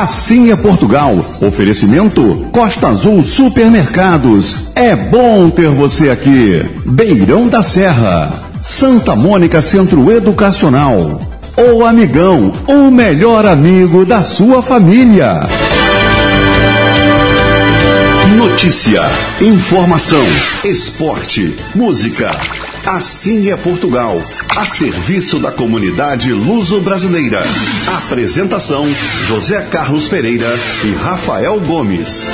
Assim é Portugal. Oferecimento Costa Azul Supermercados. É bom ter você aqui. Beirão da Serra. Santa Mônica Centro Educacional. O Amigão, o melhor amigo da sua família. Notícia, informação, esporte, música. Assim é Portugal, a serviço da comunidade luso-brasileira. Apresentação: José Carlos Pereira e Rafael Gomes.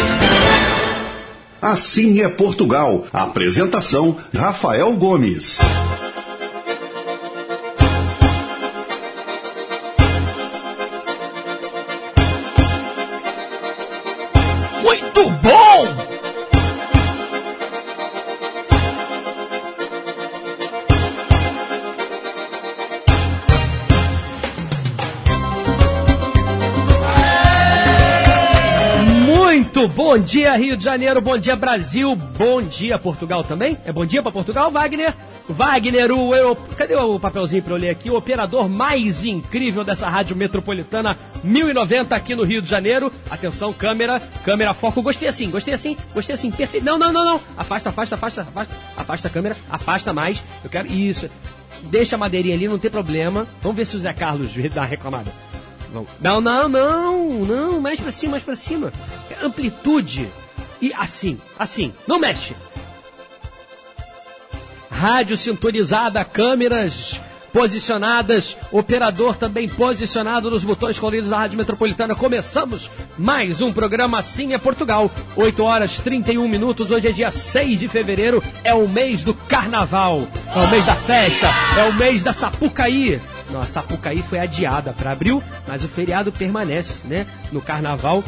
Assim é Portugal. Apresentação: Rafael Gomes. Bom dia, Rio de Janeiro, bom dia, Brasil, bom dia, Portugal também? É bom dia para Portugal, Wagner? Wagner, o, eu, cadê o papelzinho para eu ler aqui? O operador mais incrível dessa rádio metropolitana 1090 aqui no Rio de Janeiro. Atenção, câmera, câmera, foco. Gostei assim, gostei assim, gostei assim, perfeito. Não, não, não, não. Afasta, afasta, afasta, afasta, afasta a câmera, afasta mais. Eu quero isso. Deixa a madeirinha ali, não tem problema. Vamos ver se o Zé Carlos dá reclamada. Não, não, não, não, mais pra cima, mais pra cima. Amplitude. E assim, assim, não mexe. Rádio sintonizada, câmeras posicionadas, operador também posicionado nos botões coloridos da Rádio Metropolitana. Começamos mais um programa Assim é Portugal. 8 horas 31 minutos. Hoje é dia 6 de fevereiro, é o mês do carnaval, é o mês da festa, é o mês da Sapucaí. Não, a Sapucaí foi adiada para abril, mas o feriado permanece, né, no carnaval.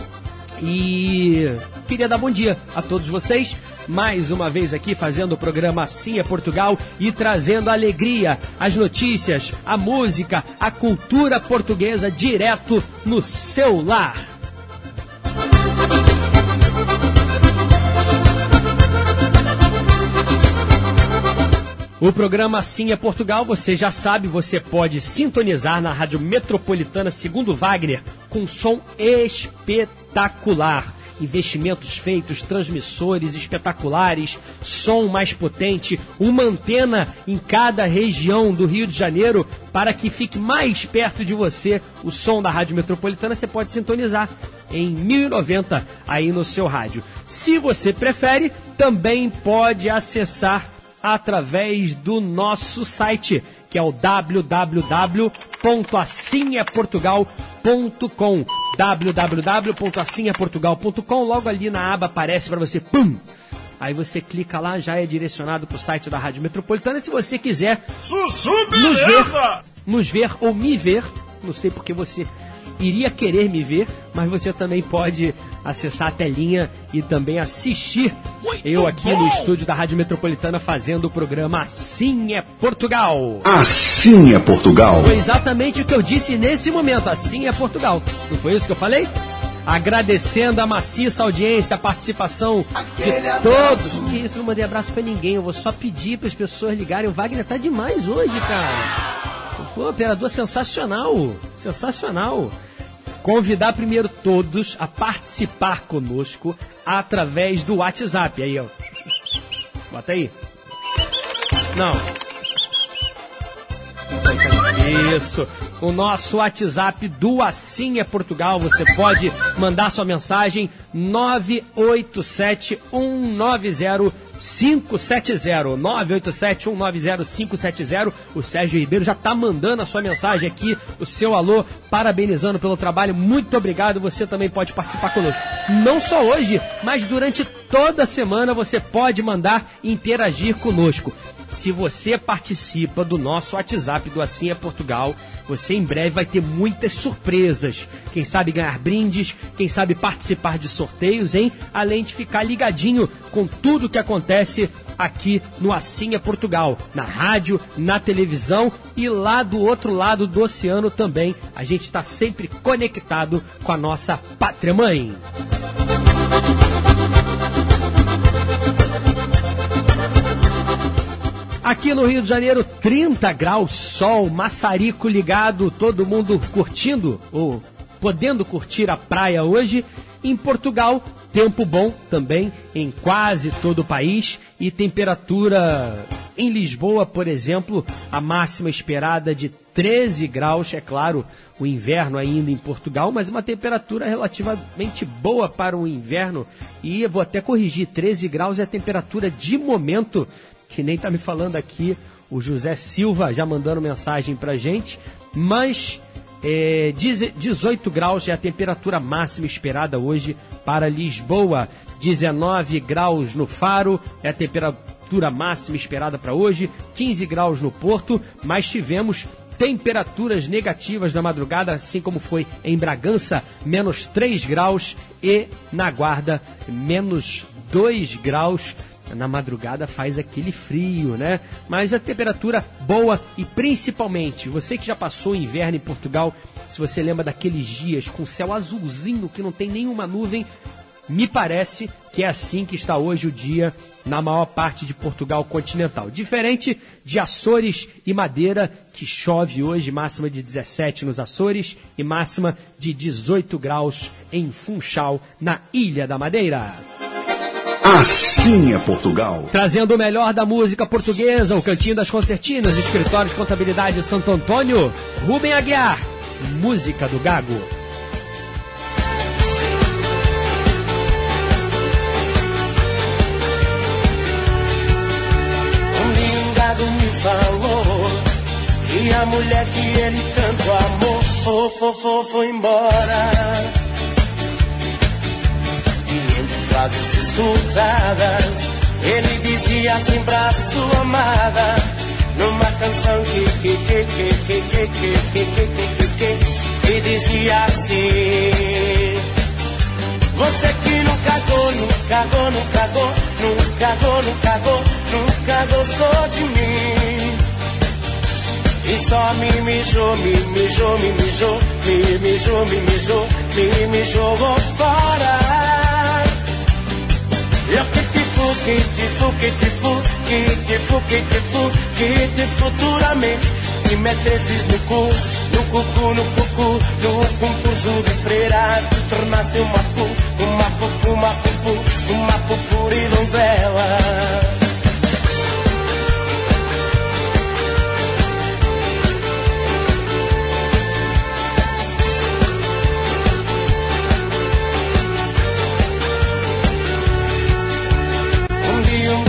E queria dar bom dia a todos vocês. Mais uma vez aqui fazendo o programa Assim é Portugal e trazendo alegria, as notícias, a música, a cultura portuguesa direto no seu lar. O programa Assim é Portugal, você já sabe, você pode sintonizar na Rádio Metropolitana segundo Wagner, com som espetacular. Investimentos feitos, transmissores espetaculares, som mais potente, uma antena em cada região do Rio de Janeiro para que fique mais perto de você o som da Rádio Metropolitana. Você pode sintonizar em 1090 aí no seu rádio. Se você prefere, também pode acessar através do nosso site, que é o www.assimeportugal.com www.assimeportugal.com Logo ali na aba aparece para você, pum! Aí você clica lá, já é direcionado para o site da Rádio Metropolitana. E se você quiser Sussu, nos ver, nos ver ou me ver, não sei porque você iria querer me ver, mas você também pode acessar a telinha e também assistir eu aqui no estúdio da Rádio Metropolitana fazendo o programa Assim é Portugal. Assim é Portugal. Foi exatamente o que eu disse nesse momento, Assim é Portugal. Não foi isso que eu falei? Agradecendo a maciça audiência, a participação de todos. Que isso, não mandei abraço pra ninguém. Eu vou só pedir para as pessoas ligarem. O Wagner tá demais hoje, cara. Pô, operador sensacional. Sensacional. Convidar primeiro todos a participar conosco através do WhatsApp. Aí, ó. Bota aí. Não. Isso. O nosso WhatsApp do Assim é Portugal. Você pode mandar sua mensagem 987 190 570 987 190 570. O Sérgio Ribeiro já está mandando a sua mensagem aqui, o seu alô, parabenizando pelo trabalho. Muito obrigado. Você também pode participar conosco. Não só hoje, mas durante toda a semana você pode mandar interagir conosco. Se você participa do nosso WhatsApp do Assim é Portugal, você em breve vai ter muitas surpresas. Quem sabe ganhar brindes, quem sabe participar de sorteios, hein? Além de ficar ligadinho com tudo que acontece aqui no Assim é Portugal, na rádio, na televisão e lá do outro lado do oceano também. A gente está sempre conectado com a nossa pátria mãe. Aqui no Rio de Janeiro, 30 graus, sol, maçarico ligado, todo mundo curtindo o podendo curtir a praia hoje. Em Portugal, tempo bom também em quase todo o país e temperatura em Lisboa, por exemplo, a máxima esperada de 13 graus, é claro, o inverno ainda em Portugal, mas uma temperatura relativamente boa para o inverno. E vou até corrigir, 13 graus é a temperatura de momento, que nem está me falando aqui o José Silva já mandando mensagem para gente, mas é, 18 graus é a temperatura máxima esperada hoje para Lisboa. 19 graus no Faro é a temperatura máxima esperada para hoje. 15 graus no Porto, mas tivemos temperaturas negativas na madrugada, assim como foi em Bragança, menos 3 graus e na Guarda, menos 2 graus na madrugada faz aquele frio, né? Mas a temperatura boa e principalmente, você que já passou o inverno em Portugal, se você lembra daqueles dias com céu azulzinho que não tem nenhuma nuvem, me parece que é assim que está hoje o dia na maior parte de Portugal continental. Diferente de Açores e Madeira, que chove hoje, máxima de 17 nos Açores e máxima de 18 graus em Funchal, na Ilha da Madeira. Assim é Portugal. Trazendo o melhor da música portuguesa, o Cantinho das Concertinas, Escritório de Contabilidade de Santo Antônio, Rubem Aguiar, Música do Gago. Um gago me falou que a mulher que ele tanto amou, foi, foi, foi embora frases escutadas. Ele dizia assim pra sua amada, numa canção que que que que que que que que que que que dizia assim. Você que nunca cagou, nunca cagou, nunca cagou, nunca cagou, nunca gostou de mim. E só me mijou, me mijou, me mijou, me mijou, me mijou, me mijou fora que futuramente te metesses no cu, no cu, no cu, no concurso de Freira. te tornaste uma pu, uma pupu, uma pupu, uma pupuri donzela.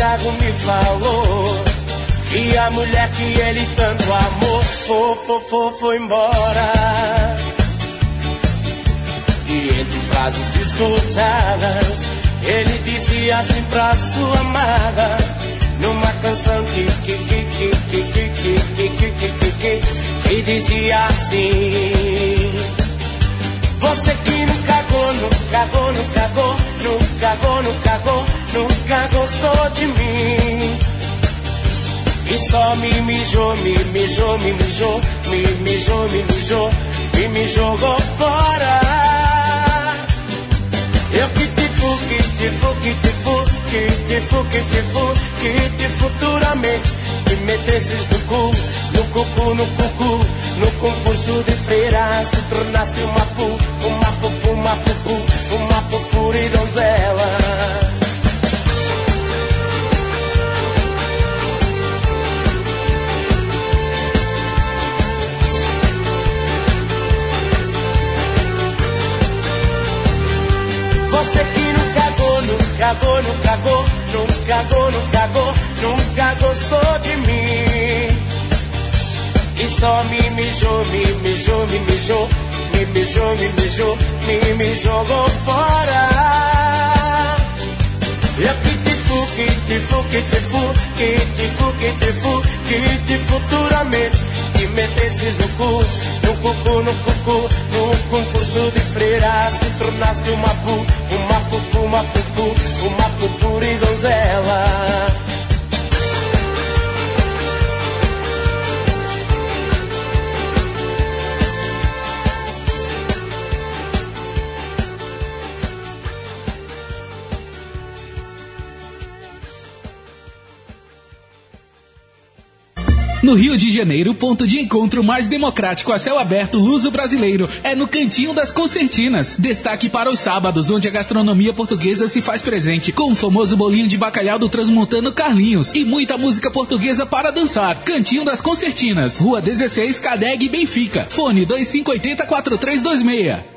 Tiago me falou que a mulher que ele tanto amou foi, foi, foi, foi embora. E entre frases escutadas, ele dizia assim pra sua amada, numa canção que que que que que que que que que que que que dizia assim. Você que nunca cagou, nunca cagou, nunca cagou, nunca cagou, nunca gostou de mim. E só me mijou, me mijou, me mijou, me mijou, me mijou, e me jogou fora. Eu que te fu, que te fu, que te fu, que te fu, que te fu, que te futuramente te metesses no cu, no cucu, no cucu, no concurso de freiras, te tornaste uma pu, uma pupu, uma pupu, uma pupura e donzela. Você cagou, nunca cagou, nunca cagou, nunca cagou, nunca gostou de mim. E só me mijou, me mijou, me mijou, me mijou, me mijou, me, me jogou fora. Eu que te fu, que te fu, que te fu, que te fu, que te fu, que te futuramente te metesses no cu, no cucu, no cucu, no concurso de freiras, te tornaste uma pu, uma pupu, uma pupu, uma e donzela. No Rio de Janeiro, o ponto de encontro mais democrático a céu aberto luso brasileiro é no Cantinho das Concertinas. Destaque para os sábados, onde a gastronomia portuguesa se faz presente, com o famoso bolinho de bacalhau do transmontano Carlinhos e muita música portuguesa para dançar. Cantinho das Concertinas, Rua 16, Cadeg, Benfica. Fone 2580 4326.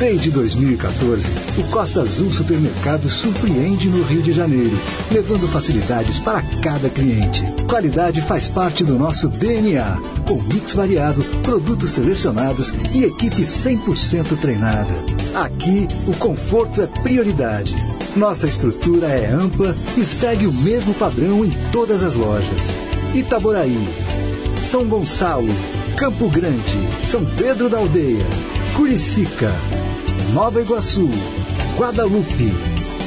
Desde 2014, o Costa Azul Supermercado surpreende no Rio de Janeiro, levando facilidades para cada cliente. Qualidade faz parte do nosso DNA, com mix variado, produtos selecionados e equipe 100% treinada. Aqui, o conforto é prioridade. Nossa estrutura é ampla e segue o mesmo padrão em todas as lojas. Itaboraí, São Gonçalo, Campo Grande, São Pedro da Aldeia, Curicica, Nova Iguaçu, Guadalupe.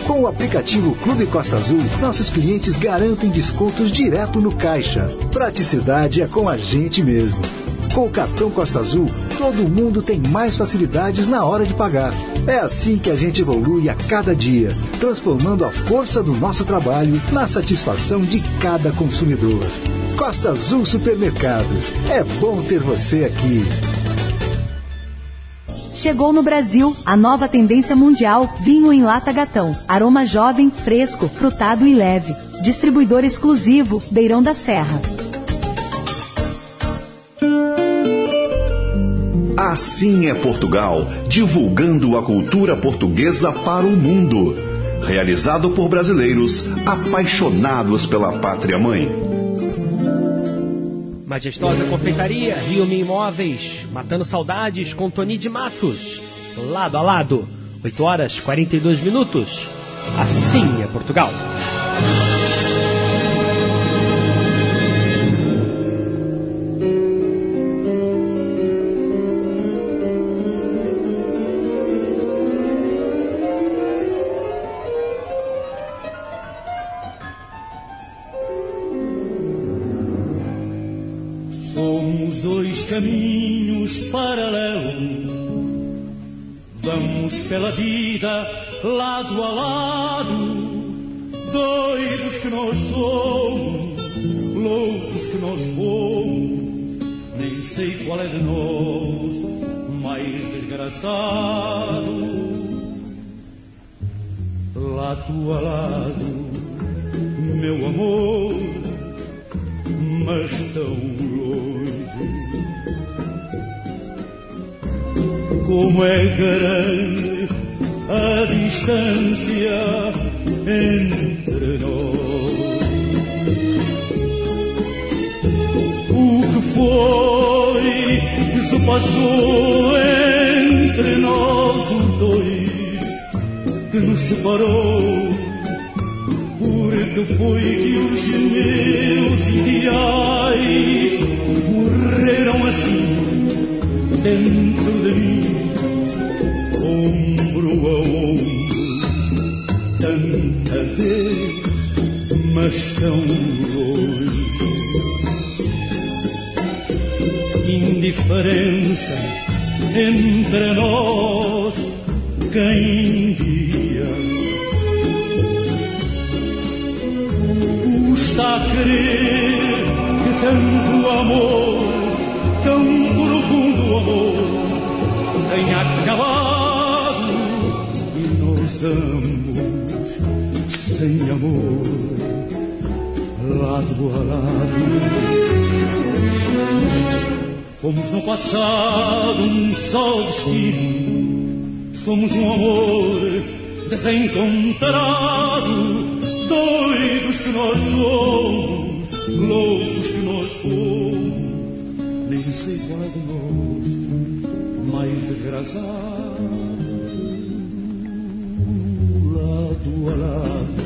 Com o aplicativo Clube Costa Azul, nossos clientes garantem descontos direto no caixa. Praticidade é com a gente mesmo. Com o cartão Costa Azul, todo mundo tem mais facilidades na hora de pagar. É assim que a gente evolui a cada dia, transformando a força do nosso trabalho na satisfação de cada consumidor. Costa Azul Supermercados. É bom ter você aqui. Chegou no Brasil a nova tendência mundial vinho em lata gatão. Aroma jovem, fresco, frutado e leve. Distribuidor exclusivo Beirão da Serra. Assim é Portugal, divulgando a cultura portuguesa para o mundo. Realizado por brasileiros apaixonados pela pátria mãe. Majestosa Confeitaria, Rio Mi Imóveis, Matando Saudades com Tony de Matos. Lado a lado, 8 horas 42 minutos. Assim é Portugal. Lado a dia custa crer que tanto amor, tão profundo amor, tenha acabado estamos sem amor, lado a lado. Fomos no passado um só destino, somos um amor desencontrado, doidos que nós somos, loucos que nós fomos, nem sei qual é de nós mais desgraçado. lado a lado,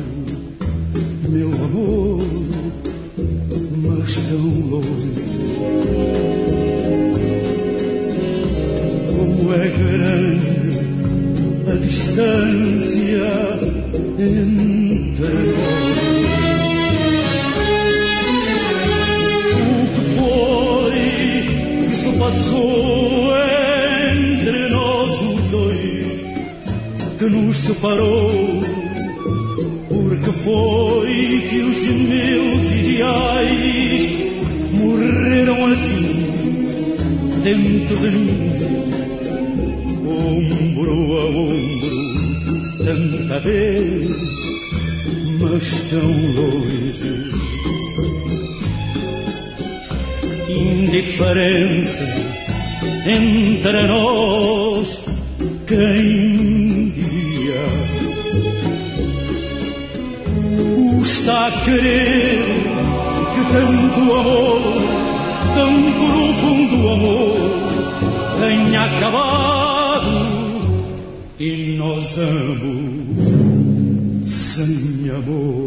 meu amor, mas tão longe. Dia entre nós. O que foi que se passou entre nós os dois que nos separou? Porque foi que os meus ideais morreram assim dentro de mim, tanta vez, mas tão longe. Indiferença entre nós, quem diria? Custa querer que tanto amor, tão profundo amor, tenha acabado e nós ambos sem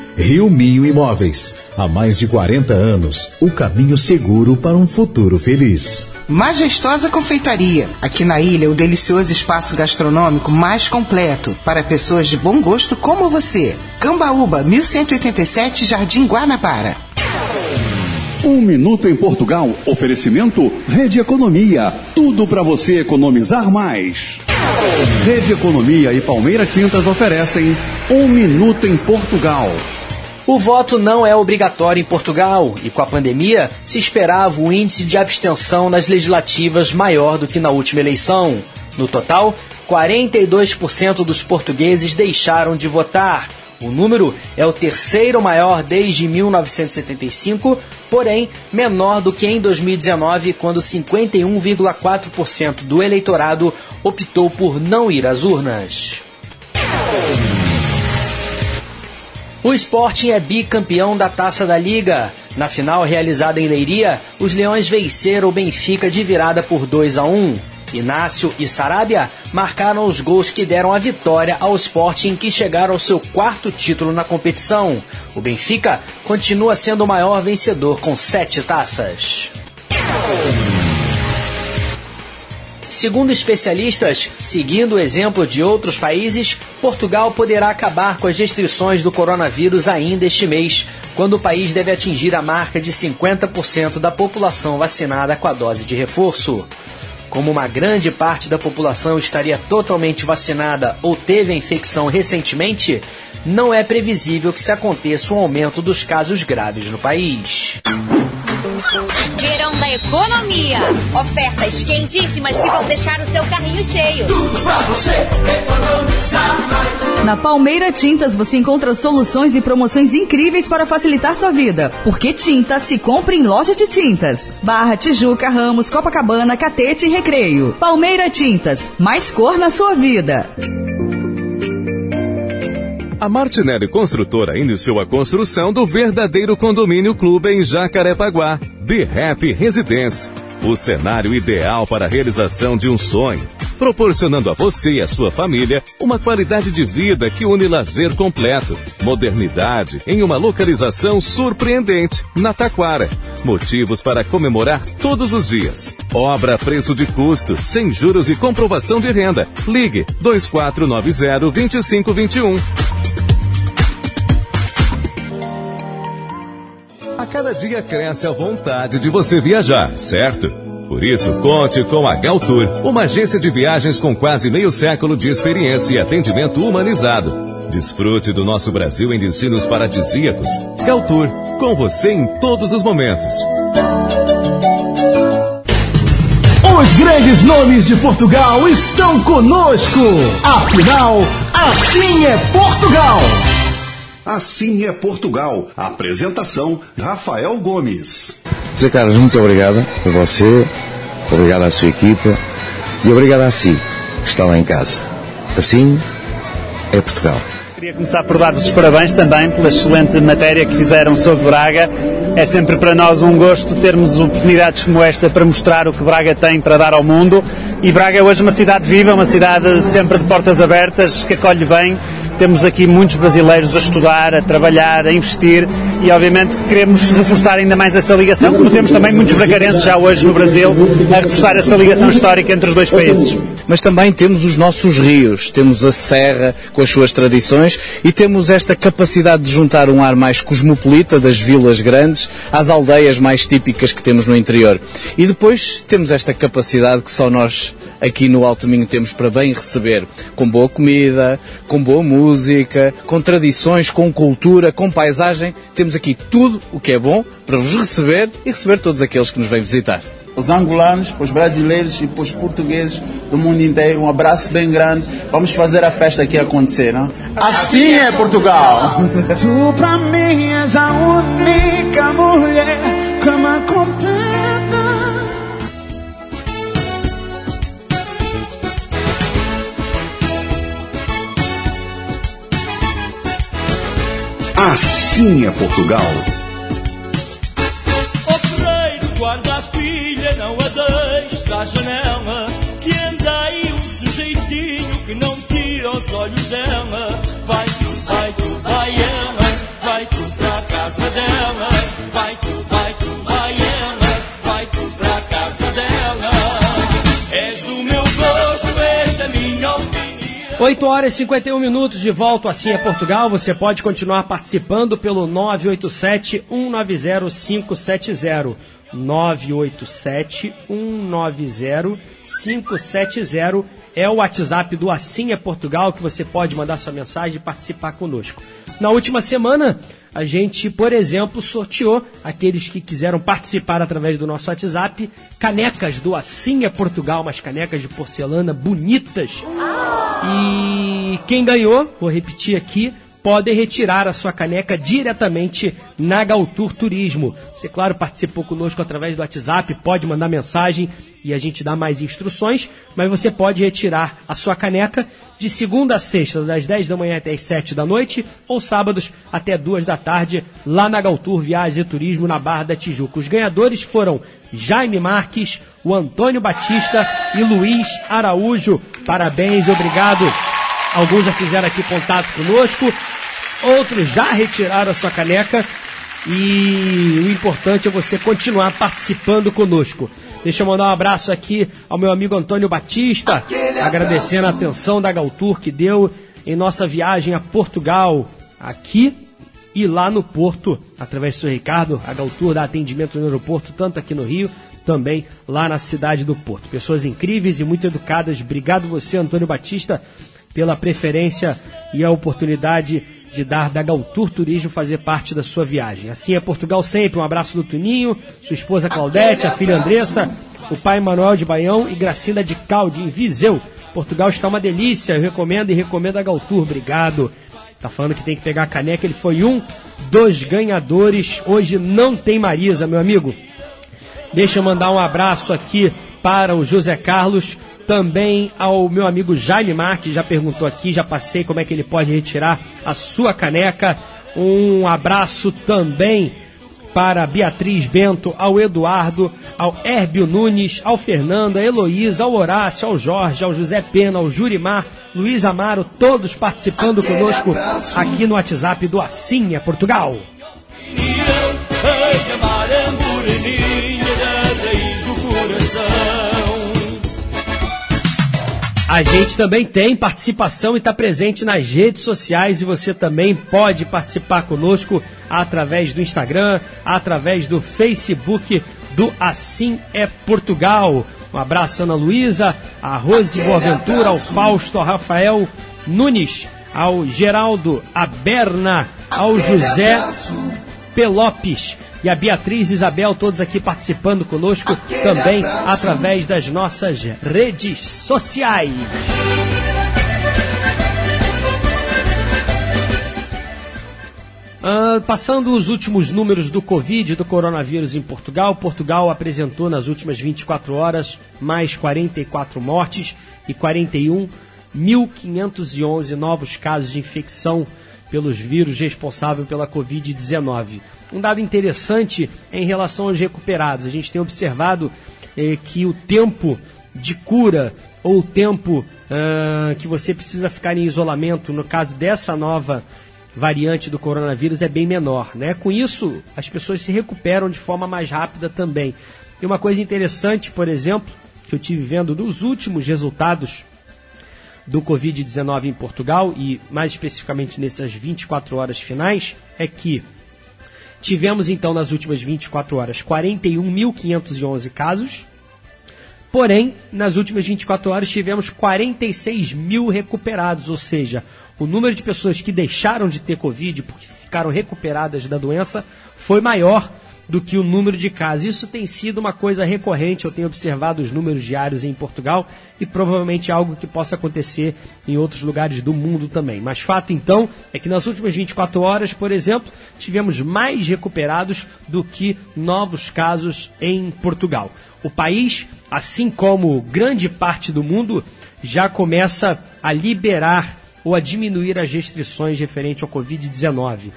Rio Minho Imóveis. Há mais de 40 anos, o caminho seguro para um futuro feliz. Majestosa Confeitaria. Aqui na ilha, o delicioso espaço gastronômico mais completo para pessoas de bom gosto como você. Cambaúba, 1187, Jardim Guanabara. Um minuto em Portugal. Oferecimento Rede Economia. Tudo para você economizar mais. Rede Economia e Palmeira Tintas oferecem Um minuto em Portugal. O voto não é obrigatório em Portugal e, com a pandemia, se esperava um índice de abstenção nas legislativas maior do que na última eleição. No total, 42% dos portugueses deixaram de votar. O número é o terceiro maior desde 1975, porém menor do que em 2019, quando 51,4% do eleitorado optou por não ir às urnas. O Sporting é bicampeão da Taça da Liga. Na final realizada em Leiria, os Leões venceram o Benfica de virada por 2 a 1. Inácio e Sarabia marcaram os gols que deram a vitória ao Sporting, que chegaram ao seu quarto título na competição. O Benfica continua sendo o maior vencedor com sete taças. Segundo especialistas, seguindo o exemplo de outros países, Portugal poderá acabar com as restrições do coronavírus ainda este mês, quando o país deve atingir a marca de 50% da população vacinada com a dose de reforço. Como uma grande parte da população estaria totalmente vacinada ou teve a infecção recentemente, não é previsível que se aconteça um aumento dos casos graves no país. Verão da economia. Ofertas quentíssimas que vão deixar o seu carrinho cheio. Tudo pra você economizar mais. Na Palmeira Tintas você encontra soluções e promoções incríveis para facilitar sua vida. Porque tinta se compra em loja de tintas. Barra, Tijuca, Ramos, Copacabana, Catete e Recreio. Palmeira Tintas, mais cor na sua vida. A Martinelli Construtora iniciou a construção do verdadeiro condomínio clube em Jacarepaguá, Be Happy Residence. O cenário ideal para a realização de um sonho, proporcionando a você e a sua família uma qualidade de vida que une lazer completo, modernidade em uma localização surpreendente, na Taquara. Motivos para comemorar todos os dias. Obra a preço de custo, sem juros e comprovação de renda. Ligue 2490 2521. Cada dia cresce a vontade de você viajar, certo? Por isso, conte com a Galtour, uma agência de viagens com quase meio século de experiência e atendimento humanizado. Desfrute do nosso Brasil em destinos paradisíacos. Galtour, com você em todos os momentos. Os grandes nomes de Portugal estão conosco. Afinal, assim é Portugal. Assim é Portugal. Apresentação Rafael Gomes. Zé Carlos, muito obrigado a você, obrigado à sua equipa e obrigado a si, que está lá em casa. Assim é Portugal. Queria começar por dar-vos os parabéns também pela excelente matéria que fizeram sobre Braga. É sempre para nós um gosto termos oportunidades como esta para mostrar o que Braga tem para dar ao mundo. E Braga é hoje uma cidade viva, uma cidade sempre de portas abertas, que acolhe bem. Temos aqui muitos brasileiros a estudar, a trabalhar, a investir e obviamente queremos reforçar ainda mais essa ligação, como temos também muitos bracarenses já hoje no Brasil a reforçar essa ligação histórica entre os dois países. Mas também temos os nossos rios, temos a serra com as suas tradições e temos esta capacidade de juntar um ar mais cosmopolita das vilas grandes às aldeias mais típicas que temos no interior. E depois temos esta capacidade que só nós aqui no Alto Minho temos para bem receber, com boa comida, com boa música, com tradições, com cultura, com paisagem. Temos aqui tudo o que é bom para vos receber e receber todos aqueles que nos vêm visitar os angolanos, para os brasileiros e para os portugueses do mundo inteiro. Um abraço bem grande. Vamos fazer a festa aqui acontecer, não? Assim é Portugal! Tu para mim és a única mulher que me completa. Assim é Portugal. Opereiro, guarda a filha, não a deixes à janela. Que anda aí um sujeitinho que não tira os olhos dela. 8 horas e 51 minutos de volta assim é Portugal. Você pode continuar participando pelo 987 190 570. 987 190 570 é o WhatsApp do Assim é Portugal que você pode mandar sua mensagem e participar conosco. Na última semana, a gente, por exemplo, sorteou aqueles que quiseram participar através do nosso WhatsApp canecas do Assim é Portugal, umas canecas de porcelana bonitas. E quem ganhou, vou repetir aqui, podem retirar a sua caneca diretamente na Galtour Turismo. Você, claro, participou conosco através do WhatsApp, pode mandar mensagem e a gente dá mais instruções, mas você pode retirar a sua caneca de segunda a sexta, das 10 da manhã até as 7 da noite, ou sábados até 2 da tarde, lá na Galtour Viagens e Turismo, na Barra da Tijuca. Os ganhadores foram Jaime Marques, o Antônio Batista e Luiz Araújo. Parabéns, obrigado. Alguns já fizeram aqui contato conosco, outros já retiraram a sua caneca e o importante é você continuar participando conosco. Deixa eu mandar um abraço aqui ao meu amigo Antônio Batista, agradecendo a atenção da Galtour que deu em nossa viagem a Portugal, aqui e lá no Porto, através do seu Ricardo. A Galtour dá atendimento no aeroporto, tanto aqui no Rio, também lá na cidade do Porto. Pessoas incríveis e muito educadas. Obrigado você, Antônio Batista, pela preferência e a oportunidade de dar da Galtour Turismo fazer parte da sua viagem. Assim é Portugal sempre. Um abraço do Tuninho, sua esposa Claudete, a filha Andressa, o pai Manuel de Baião e Gracinda de Calde, em Viseu. Portugal está uma delícia. Eu recomendo e recomendo a Galtour. Obrigado. Tá falando que tem que pegar a caneca. Ele foi um dos ganhadores. Hoje não tem Marisa, meu amigo. Deixa eu mandar um abraço aqui para o José Carlos, também ao meu amigo Jaime Marques, já perguntou aqui, já passei como é que ele pode retirar a sua caneca. Um abraço também para Beatriz Bento, ao Eduardo, ao Herbio Nunes, ao Fernando, a Heloísa, ao Horácio, ao Jorge, ao José Pena, ao Jurimar, Luiz Amaro, todos participando conosco aqui no WhatsApp do é Portugal. Hei de amar A gente também tem participação e está presente nas redes sociais e você também pode participar conosco através do Instagram, através do Facebook do Assim é Portugal. Um abraço, Ana Luísa, a Rose Boaventura, ao Fausto, ao Rafael Nunes, ao Geraldo, a Berna, ao José Pelopes. E a Beatriz Isabel, todos aqui participando conosco também através das nossas redes sociais. Ah, passando os últimos números do Covid, do coronavírus em Portugal, Portugal apresentou nas últimas 24 horas mais 44 mortes e 41.511 novos casos de infecção pelos vírus responsáveis pela Covid-19. Um dado interessante é em relação aos recuperados. A gente tem observado eh, que o tempo de cura ou o tempo ah, que você precisa ficar em isolamento, no caso dessa nova variante do coronavírus é bem menor, né? Com isso, as pessoas se recuperam de forma mais rápida também. E uma coisa interessante, por exemplo, que eu tive vendo nos últimos resultados do Covid-19 em Portugal e mais especificamente nessas 24 horas finais, é que tivemos então nas últimas 24 horas 41.511 casos, porém nas últimas 24 horas tivemos 46 mil recuperados, ou seja, o número de pessoas que deixaram de ter Covid porque ficaram recuperadas da doença foi maior do que o número de casos. Isso tem sido uma coisa recorrente, eu tenho observado os números diários em Portugal e provavelmente algo que possa acontecer em outros lugares do mundo também. Mas fato então é que nas últimas 24 horas, por exemplo, tivemos mais recuperados do que novos casos em Portugal. O país, assim como grande parte do mundo, já começa a liberar ou a diminuir as restrições referentes ao Covid-19,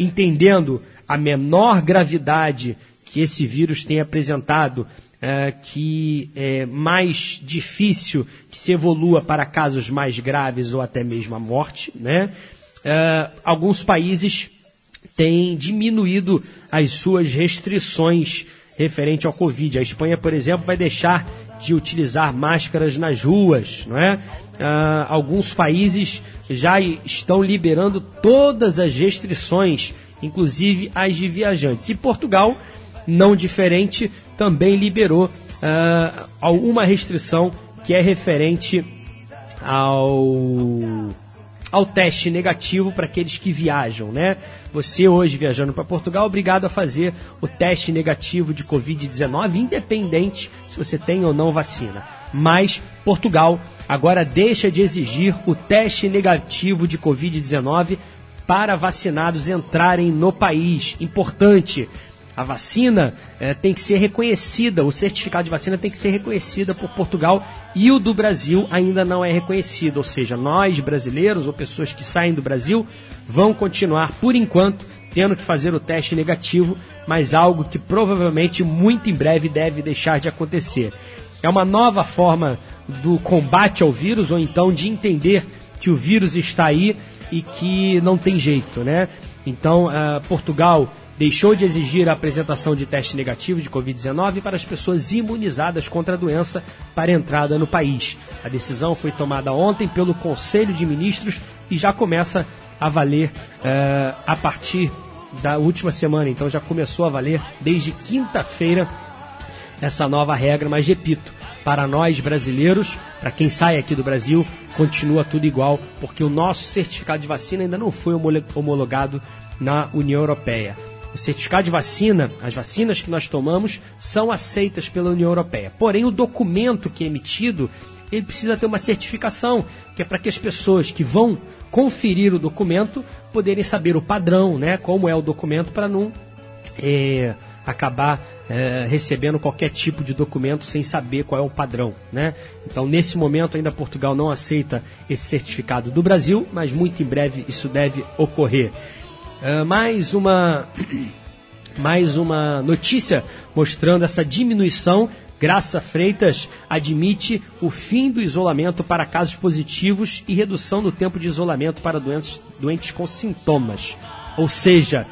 entendendo a menor gravidade que esse vírus tem apresentado, é, que é mais difícil que se evolua para casos mais graves ou até mesmo a morte, né? É, alguns países têm diminuído as suas restrições referente ao Covid. A Espanha, por exemplo, vai deixar de utilizar máscaras nas ruas, não é? ah, alguns países já estão liberando todas as restrições, inclusive as de viajantes. E Portugal, não diferente, também liberou ah, alguma restrição que é referente ao ao teste negativo para aqueles que viajam, né? Você hoje viajando para Portugal, obrigado a fazer o teste negativo de Covid-19, independente se você tem ou não vacina. Mas Portugal agora deixa de exigir o teste negativo de Covid-19 para vacinados entrarem no país. Importante. A vacina eh, tem que ser reconhecida, o certificado de vacina tem que ser reconhecida por Portugal e o do Brasil ainda não é reconhecido. Ou seja, nós brasileiros ou pessoas que saem do Brasil vão continuar, por enquanto, tendo que fazer o teste negativo, mas algo que provavelmente muito em breve deve deixar de acontecer. É uma nova forma do combate ao vírus ou então de entender que o vírus está aí e que não tem jeito, né? Então, uh, Portugal deixou de exigir a apresentação de teste negativo de Covid-19 para as pessoas imunizadas contra a doença para entrada no país. A decisão foi tomada ontem pelo Conselho de Ministros e já começa a valer uh, a partir da última semana. Então já começou a valer desde quinta-feira essa nova regra, mas repito, para nós brasileiros, para quem sai aqui do Brasil, continua tudo igual, porque o nosso certificado de vacina ainda não foi homologado na União Europeia. O certificado de vacina, as vacinas que nós tomamos, são aceitas pela União Europeia. Porém, o documento que é emitido, ele precisa ter uma certificação, que é para que as pessoas que vão conferir o documento poderem saber o padrão, né? Como é o documento para não é, acabar é, recebendo qualquer tipo de documento sem saber qual é o padrão. Né? Então, nesse momento, ainda Portugal não aceita esse certificado do Brasil, mas muito em breve isso deve ocorrer. É, mais, uma, mais uma notícia mostrando essa diminuição. Graça Freitas admite o fim do isolamento para casos positivos e redução do tempo de isolamento para doentes, doentes com sintomas. Ou seja,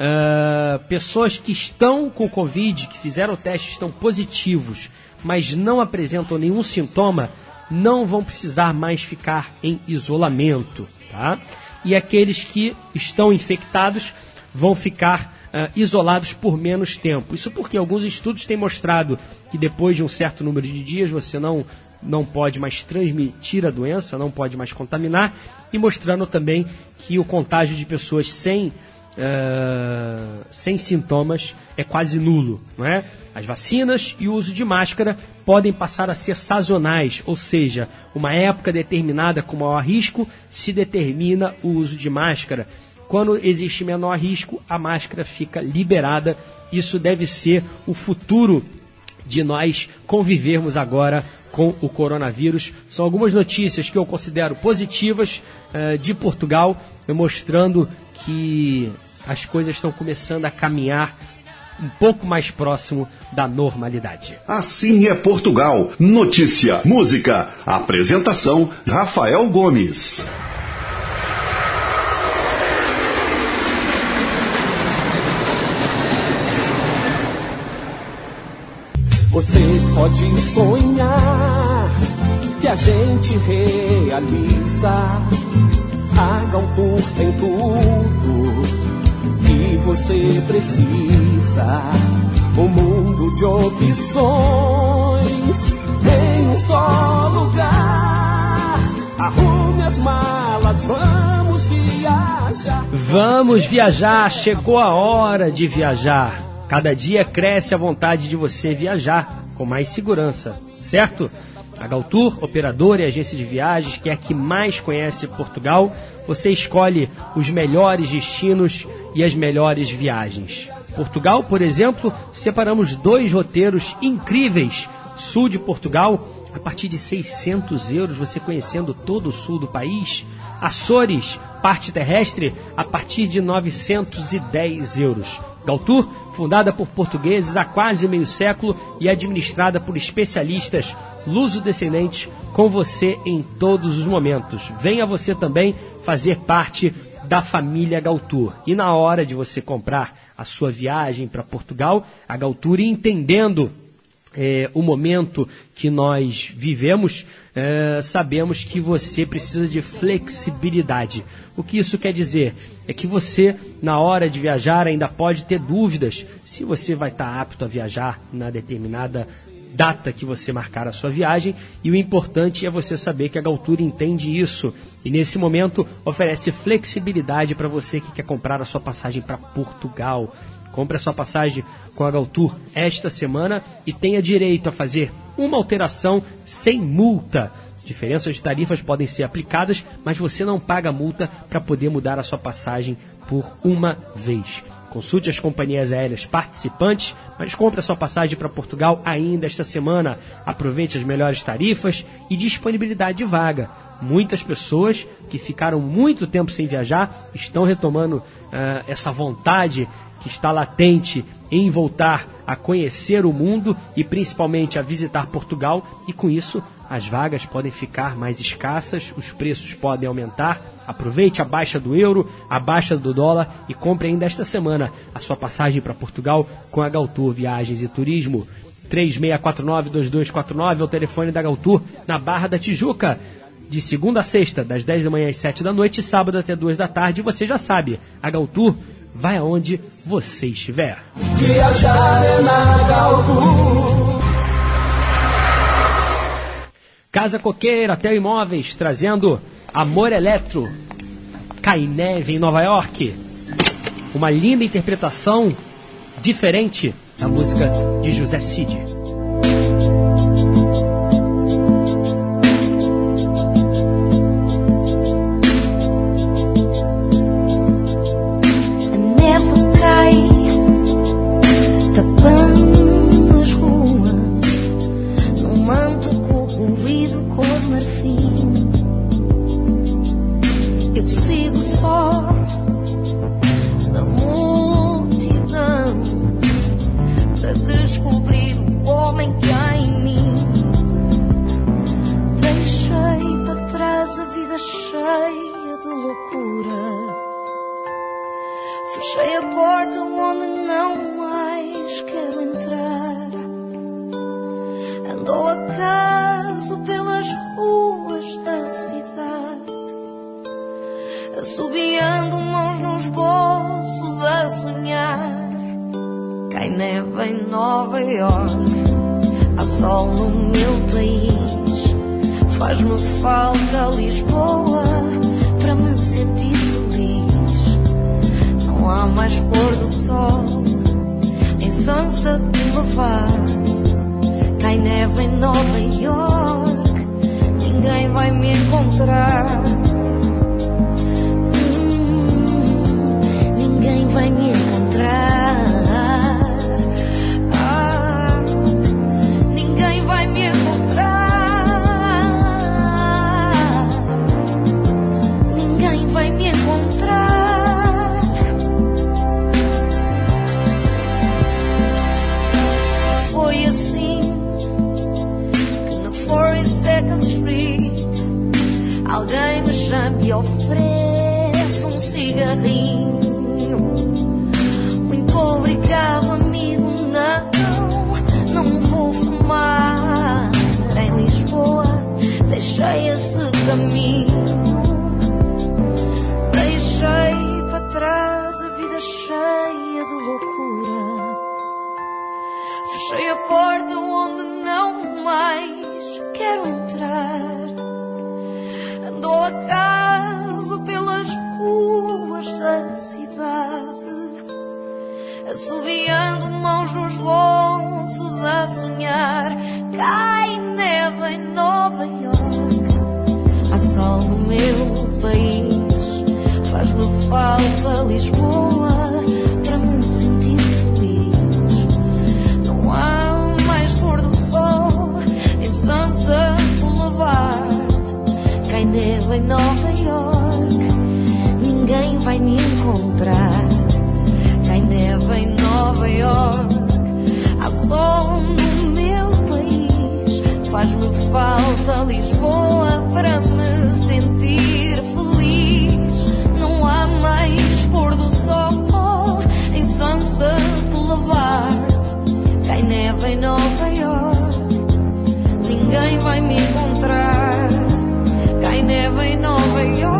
Uh, pessoas que estão com Covid, que fizeram o teste, estão positivos, mas não apresentam nenhum sintoma, não vão precisar mais ficar em isolamento, tá? E aqueles que estão infectados vão ficar uh, isolados por menos tempo. Isso porque alguns estudos têm mostrado que depois de um certo número de dias você não, não pode mais transmitir a doença, não pode mais contaminar, e mostrando também que o contágio de pessoas sem eh, sem sintomas é quase nulo, não é? As vacinas e o uso de máscara podem passar a ser sazonais, ou seja, uma época determinada com maior risco se determina o uso de máscara. Quando existe menor risco, a máscara fica liberada. Isso deve ser o futuro de nós convivermos agora com o coronavírus. São algumas notícias que eu considero positivas eh, de Portugal, mostrando que as coisas estão começando a caminhar um pouco mais próximo da normalidade. Assim é Portugal. Notícia, música, apresentação Rafael Gomes. Você pode sonhar que a gente realiza. A Galtour tem tudo que você precisa. Um mundo de opções em um só lugar. Arrume as malas, vamos viajar. Vamos viajar, chegou a hora de viajar. Cada dia cresce a vontade de você viajar com mais segurança, certo? A Galtour, operadora e agência de viagens, que é a que mais conhece Portugal, você escolhe os melhores destinos e as melhores viagens. Portugal, por exemplo, separamos dois roteiros incríveis. Sul de Portugal, a partir de 600 euros, você conhecendo todo o sul do país. Açores, parte terrestre, a partir de 910 euros. Galtour, fundada por portugueses há quase meio século e administrada por especialistas luso-descendentes, com você em todos os momentos. Venha você também fazer parte da família Galtour. E na hora de você comprar a sua viagem para Portugal, a Galtour entendendo é, o momento que nós vivemos, é, sabemos que você precisa de flexibilidade. O que isso quer dizer? É que você, na hora de viajar, ainda pode ter dúvidas se você vai estar apto a viajar na determinada data que você marcar a sua viagem. E o importante é você saber que a Galtura entende isso. E nesse momento oferece flexibilidade para você que quer comprar a sua passagem para Portugal. Compre a sua passagem com a Galtour esta semana e tenha direito a fazer uma alteração sem multa. Diferenças de tarifas podem ser aplicadas, mas você não paga multa para poder mudar a sua passagem por uma vez. Consulte as companhias aéreas participantes, mas compre a sua passagem para Portugal ainda esta semana. Aproveite as melhores tarifas e disponibilidade de vaga. Muitas pessoas que ficaram muito tempo sem viajar estão retomando uh, essa vontade que está latente em voltar a conhecer o mundo e principalmente a visitar Portugal, e com isso as vagas podem ficar mais escassas, os preços podem aumentar. Aproveite a baixa do euro, a baixa do dólar e compre ainda esta semana a sua passagem para Portugal com a Galtour Viagens e Turismo. 3649-2249 é o telefone da Galtour na Barra da Tijuca. De segunda a sexta, das 10 da manhã às 7 da noite, sábado até 2 da tarde, você já sabe. A Galtour vai aonde você estiver. Viajar é na Galtour. Casa Coqueira, Hotel Imóveis, trazendo Amor Eletro, Cai Neve em Nova York. Uma linda interpretação diferente da música de José Cid. Neve em Nova York, há sol no meu país. Faz-me falta Lisboa para me sentir feliz. Não há mais pôr do sol em Sunset Boulevard. Cai neve em Nova York, ninguém vai me encontrar. Hum, ninguém vai me encontrar. Assobiando mãos nos bolsos a sonhar. Cai neve em Nova York, há sol no meu país. Faz-me falta Lisboa falta Lisboa para me sentir feliz. Não há mais pôr do sol em Sunset Boulevard. Cai neve em Nova York, ninguém vai me encontrar. Cai neve em Nova York,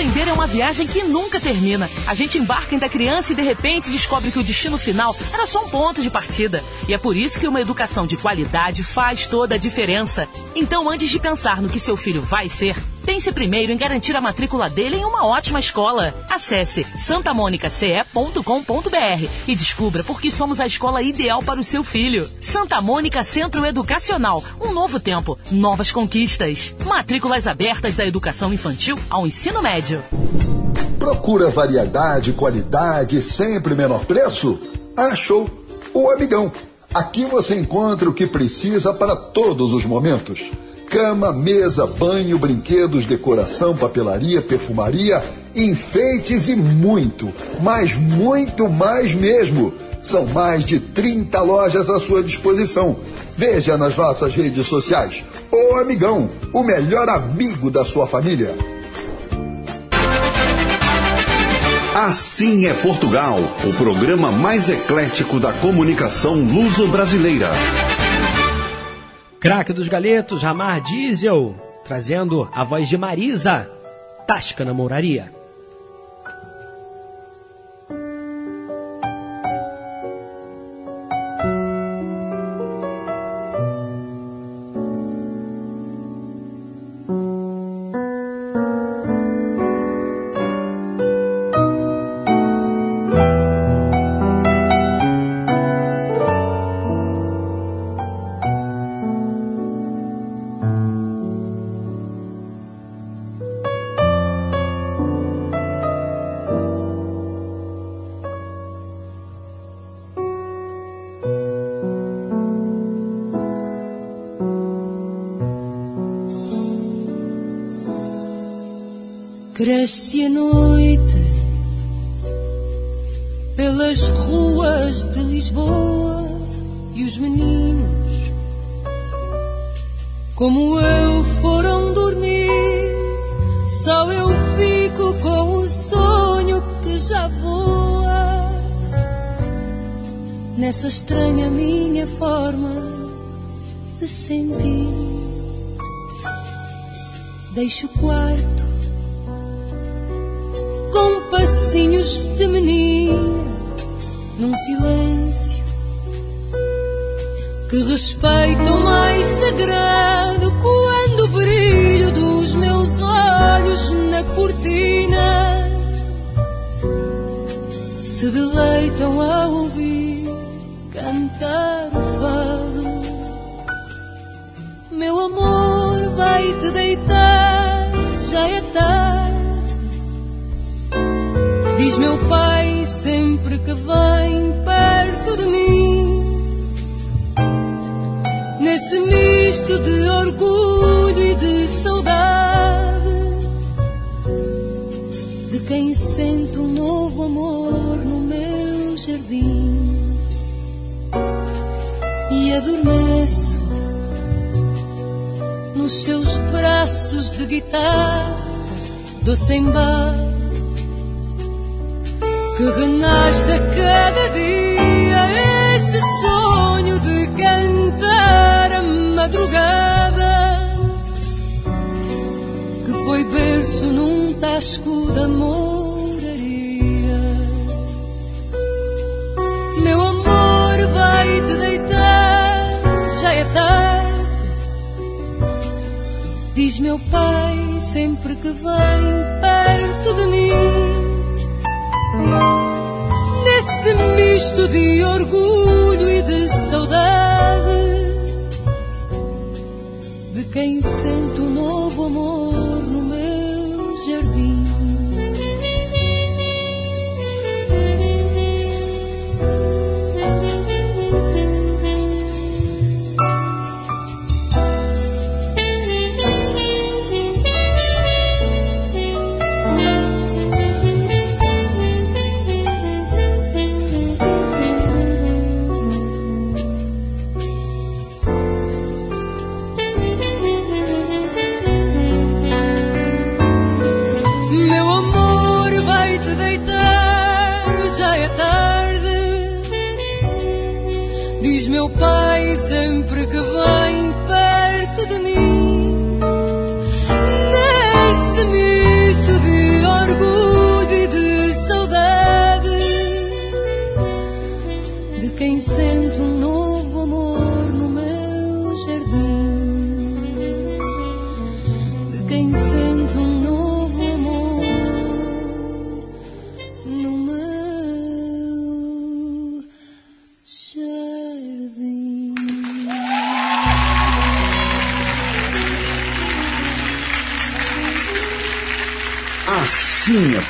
Aprender é uma viagem que nunca termina. A gente embarca ainda criança e de repente descobre que o destino final era só um ponto de partida. E é por isso que uma educação de qualidade faz toda a diferença. Então, antes de pensar no que seu filho vai ser, pense primeiro em garantir a matrícula dele em uma ótima escola. Acesse santamonicace.com.br e descubra por que somos a escola ideal para o seu filho. Santa Mônica Centro Educacional. Um novo tempo, novas conquistas. Matrículas abertas da educação infantil ao ensino médio. Procura variedade, qualidade sempre menor preço? Achou! O Amigão. Aqui você encontra o que precisa para todos os momentos. Cama, mesa, banho, brinquedos, decoração, papelaria, perfumaria, enfeites e muito, mas muito mais mesmo. São mais de 30 lojas à sua disposição. Veja nas nossas redes sociais. O Amigão, o melhor amigo da sua família. Assim é Portugal, o programa mais eclético da comunicação luso-brasileira. Craque dos galetos, Ramar Diesel, trazendo a voz de Marisa, Tasca na Mouraria. Que respeito mais sagrado quando o brilho dos meus olhos na cortina se deleitam a ouvir cantar o fado. Meu amor, vai te deitar, já é tarde. Diz meu pai sempre que vem perto de mim. Nesse misto de orgulho e de saudade, de quem sente um novo amor no meu jardim. E adormeço nos seus braços de guitarra, doce embate que renasce a cada dia esse a madrugada que foi berço num tasco da moraria. Meu amor, vai te deitar, já é tarde. Diz meu pai sempre que vem perto de mim. Nesse misto de orgulho e de saudade de quem sente um novo amor no meu jardim. Que vem perto de mim.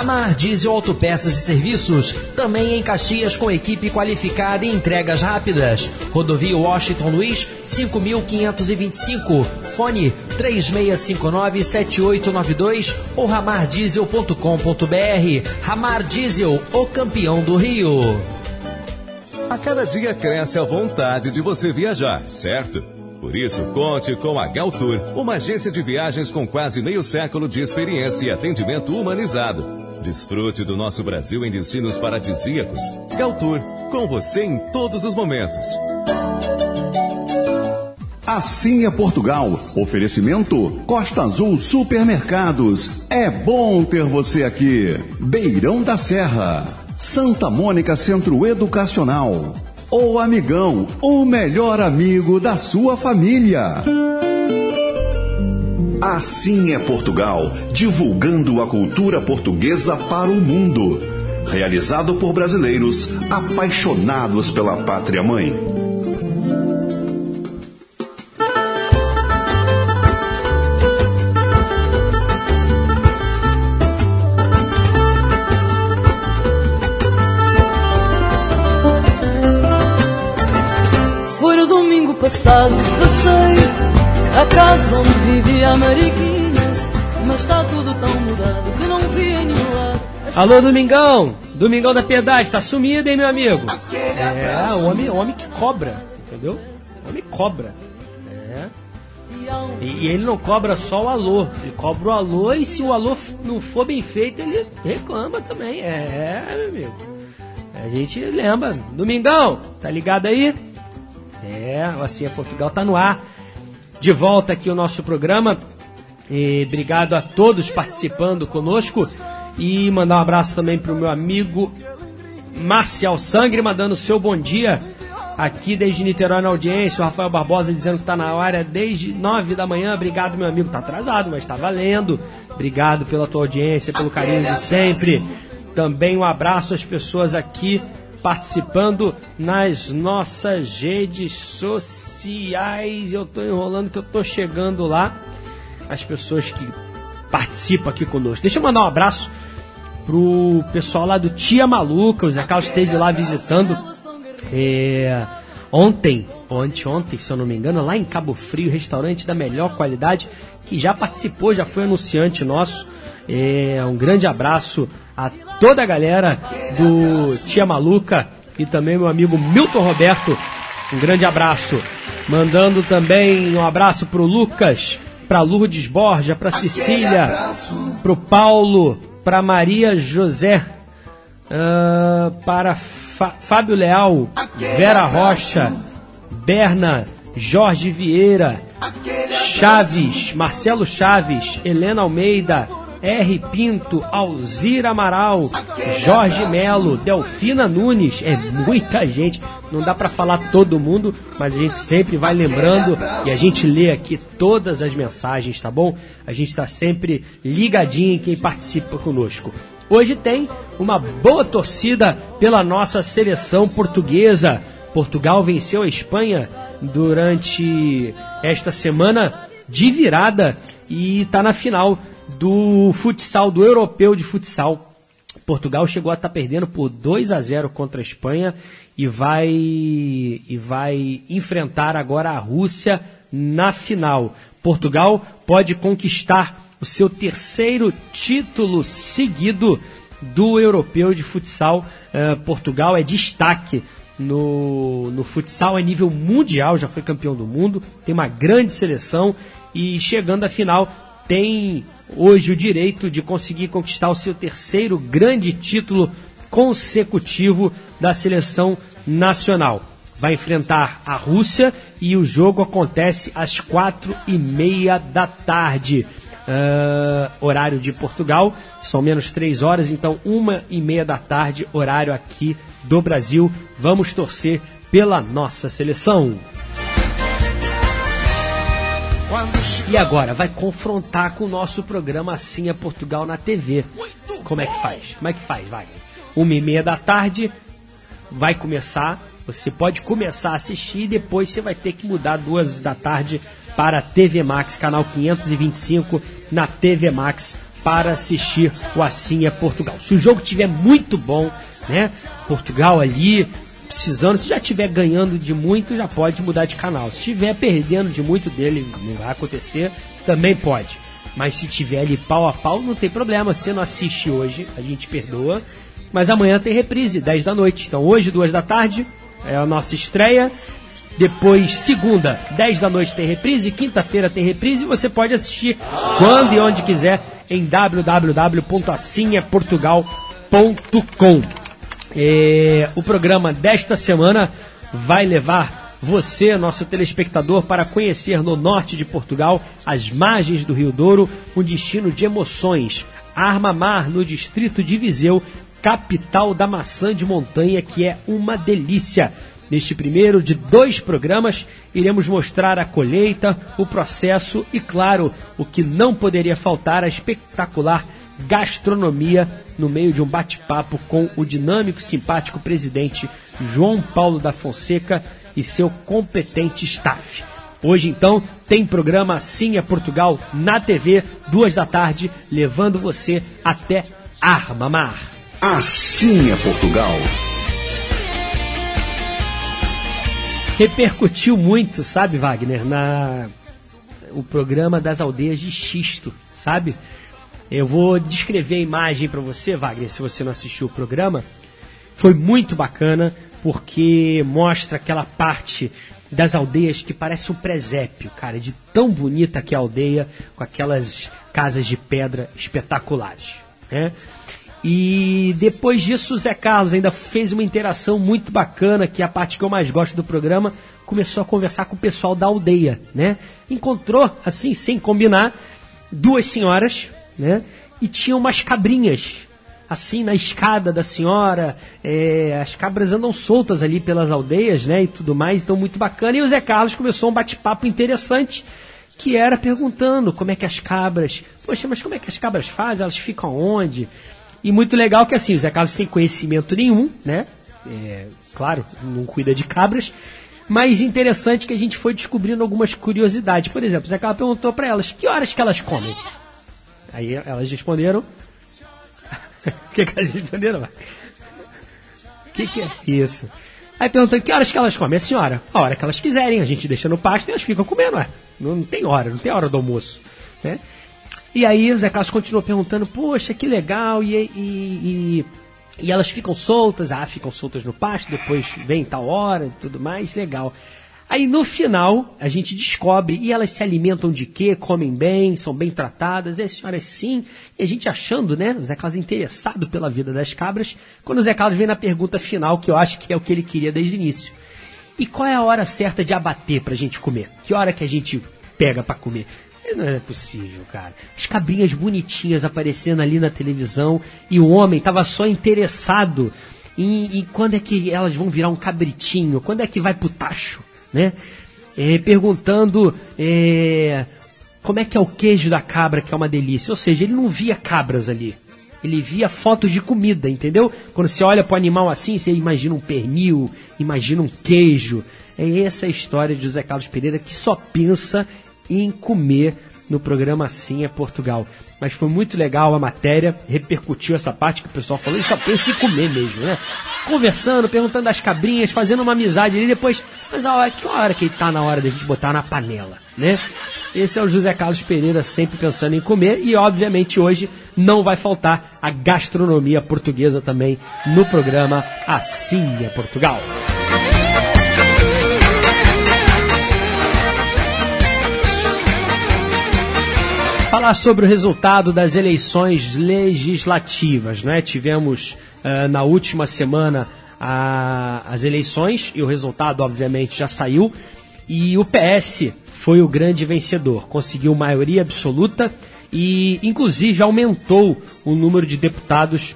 Ramar Diesel Autopeças e Serviços, também em Caxias com equipe qualificada e entregas rápidas. Rodovia Washington Luiz, 5525. Fone 3659-7892 ou ramardiesel.com.br. Ramar Diesel, o campeão do Rio. A cada dia cresce a vontade de você viajar, certo? Por isso, conte com a Galtour, uma agência de viagens com quase meio século de experiência e atendimento humanizado. Desfrute do nosso Brasil em destinos paradisíacos. Galtour, com você em todos os momentos. Assim é Portugal. Oferecimento Costa Azul Supermercados. É bom ter você aqui. Beirão da Serra. Santa Mônica Centro Educacional. O Amigão, o melhor amigo da sua família. Assim é Portugal, divulgando a cultura portuguesa para o mundo. Realizado por brasileiros apaixonados pela pátria mãe. Alô, Domingão! Domingão da Piedade, tá sumido, hein, meu amigo? É, o homem, homem que cobra, entendeu? Homem cobra. É. E, e ele não cobra só o alô, ele cobra o alô e se o alô não for bem feito, ele reclama também. É, meu amigo. A gente lembra. Domingão, tá ligado aí? É, o Assim é Portugal tá no ar. De volta aqui o nosso programa. E obrigado a todos participando conosco. E mandar um abraço também pro meu amigo Marcial Sangre, mandando seu bom dia aqui desde Niterói na audiência. O Rafael Barbosa dizendo que tá na área desde nove da manhã. Obrigado, meu amigo. Tá atrasado, mas tá valendo. Obrigado pela tua audiência, pelo carinho de sempre. Também um abraço às pessoas aqui participando nas nossas redes sociais. Eu tô enrolando que eu tô chegando lá. As pessoas que participam aqui conosco. Deixa eu mandar um abraço pro pessoal lá do Tia Maluca. O Zé Carlos esteve lá visitando é, ontem, ou anteontem, se eu não me engano, lá em Cabo Frio, restaurante da melhor qualidade, que já participou, já foi anunciante nosso. É, um grande abraço a toda a galera do Tia Maluca e também meu amigo Milton Roberto. Um grande abraço. Mandando também um abraço pro Lucas, pra Lourdes Borja, pra Cecília, pro Paulo, pra Maria José, ah, para Fá- Fábio Leal, Vera Rocha, Berna, Jorge Vieira, Chaves, Marcelo Chaves, Helena Almeida, R. Pinto, Alzira Amaral, Jorge Melo, Delfina Nunes, é muita gente, não dá pra falar todo mundo, mas a gente sempre vai lembrando e a gente lê aqui todas as mensagens, tá bom? A gente está sempre ligadinho em quem participa conosco. Hoje tem uma boa torcida pela nossa seleção portuguesa. Portugal venceu a Espanha durante esta semana de virada e está na final do futsal, do europeu de futsal. Portugal chegou a estar perdendo por 2 a 0 contra a Espanha e vai e vai enfrentar agora a Rússia na final. Portugal pode conquistar o seu terceiro título seguido do europeu de futsal. Eh, Portugal é destaque no, no futsal a nível mundial, já foi campeão do mundo, tem uma grande seleção e chegando à final tem hoje o direito de conseguir conquistar o seu terceiro grande título consecutivo da seleção nacional. Vai enfrentar a Rússia e o jogo acontece às quatro e meia da tarde. Ah, horário de Portugal, são menos três horas, então uma e meia da tarde, horário aqui do Brasil. Vamos torcer pela nossa seleção. E agora, vai confrontar com o nosso programa Assim é Portugal na TV. Como é que faz? Como é que faz? Vai. Uma e meia da tarde, vai começar. Você pode começar a assistir e depois você vai ter que mudar duas da tarde para a TV Max, canal 525 na TV Max para assistir o Assim é Portugal. Se o jogo tiver muito bom, né? Portugal ali precisando, se já estiver ganhando de muito, já pode mudar de canal. Se estiver perdendo de muito dele, não vai acontecer, também pode. Mas se tiver ali pau a pau, não tem problema. Se não assiste hoje, a gente perdoa. Mas amanhã tem reprise, 10 da noite. Então hoje, 2 da tarde, é a nossa estreia. Depois, segunda, 10 da noite tem reprise, quinta-feira tem reprise e você pode assistir quando e onde quiser em www.assinhaportugal.com. É, o programa desta semana vai levar você, nosso telespectador, para conhecer no norte de Portugal, as margens do Rio Douro, um destino de emoções. Arma Mar, no distrito de Viseu, capital da maçã de montanha, que é uma delícia. Neste primeiro de dois programas, iremos mostrar a colheita, o processo e, claro, o que não poderia faltar, a espetacular gastronomia no meio de um bate-papo com o dinâmico, simpático presidente João Paulo da Fonseca e seu competente staff. Hoje, então, tem programa Assim é Portugal na TV, duas da tarde, levando você até Armamar. Assim é Portugal. repercutiu muito, sabe, Wagner, na o programa das aldeias de Xisto, sabe? Eu vou descrever a imagem para você, Wagner, se você não assistiu o programa. Foi muito bacana porque mostra aquela parte das aldeias que parece um presépio, cara, de tão bonita que é a aldeia, com aquelas casas de pedra espetaculares, né? E depois disso, o Zé Carlos ainda fez uma interação muito bacana, que é a parte que eu mais gosto do programa, começou a conversar com o pessoal da aldeia, né? Encontrou, assim, sem combinar, duas senhoras, né? E tinha umas cabrinhas, assim, na escada da senhora. É, as cabras andam soltas ali pelas aldeias, né? E tudo mais, então muito bacana. E o Zé Carlos começou um bate-papo interessante, que era perguntando como é que as cabras... Poxa, mas como é que as cabras fazem? Elas ficam onde? E muito legal que assim, o Zé Carlos sem conhecimento nenhum, né? É, claro, não cuida de cabras. Mas interessante que a gente foi descobrindo algumas curiosidades. Por exemplo, o Zé Carlos perguntou para elas que horas que elas comem. Aí elas responderam. O que, que elas responderam? O que, que é isso? Aí perguntou que horas que elas comem. A senhora, a hora que elas quiserem, a gente deixa no pasto e elas ficam comendo. Ué. Não, não tem hora, não tem hora do almoço. Né? E aí o Zé Carlos continuou perguntando, poxa, que legal, e, e, e, e, elas ficam soltas, ah, ficam soltas no pasto, depois vem tal hora e tudo mais, legal. Aí no final a gente descobre, e elas se alimentam de quê? Comem bem, são bem tratadas, e as senhoras sim, e a gente achando, né, o Zé Carlos interessado pela vida das cabras, quando o Zé Carlos vem na pergunta final, que eu acho que é o que ele queria desde o início. E qual é a hora certa de abater pra gente comer? Que hora que a gente pega para comer? Não é possível, cara. As cabrinhas bonitinhas aparecendo ali na televisão e o homem tava só interessado em, em, quando é que elas vão virar um cabritinho, quando é que vai pro tacho, né? É, perguntando é, como é que é o queijo da cabra, que é uma delícia. Ou seja, ele não via cabras ali. Ele via fotos de comida, entendeu? Quando você olha para o animal assim, você imagina um pernil, imagina um queijo. É essa a história de José Carlos Pereira que só pensa em comer no programa Assim é Portugal. Mas foi muito legal a matéria, repercutiu essa parte que o pessoal falou, e só pensa em comer mesmo, né? Conversando, perguntando das cabrinhas, fazendo uma amizade ali, depois, mas a hora, que hora que tá na hora da gente botar na panela, né? Esse é o José Carlos Pereira sempre pensando em comer e obviamente hoje não vai faltar a gastronomia portuguesa também no programa Assim é Portugal. Falar sobre o resultado das eleições legislativas, né? Tivemos uh, na última semana a, as eleições e o resultado, obviamente, já saiu. E o PS foi o grande vencedor, conseguiu maioria absoluta e, inclusive, aumentou o número de deputados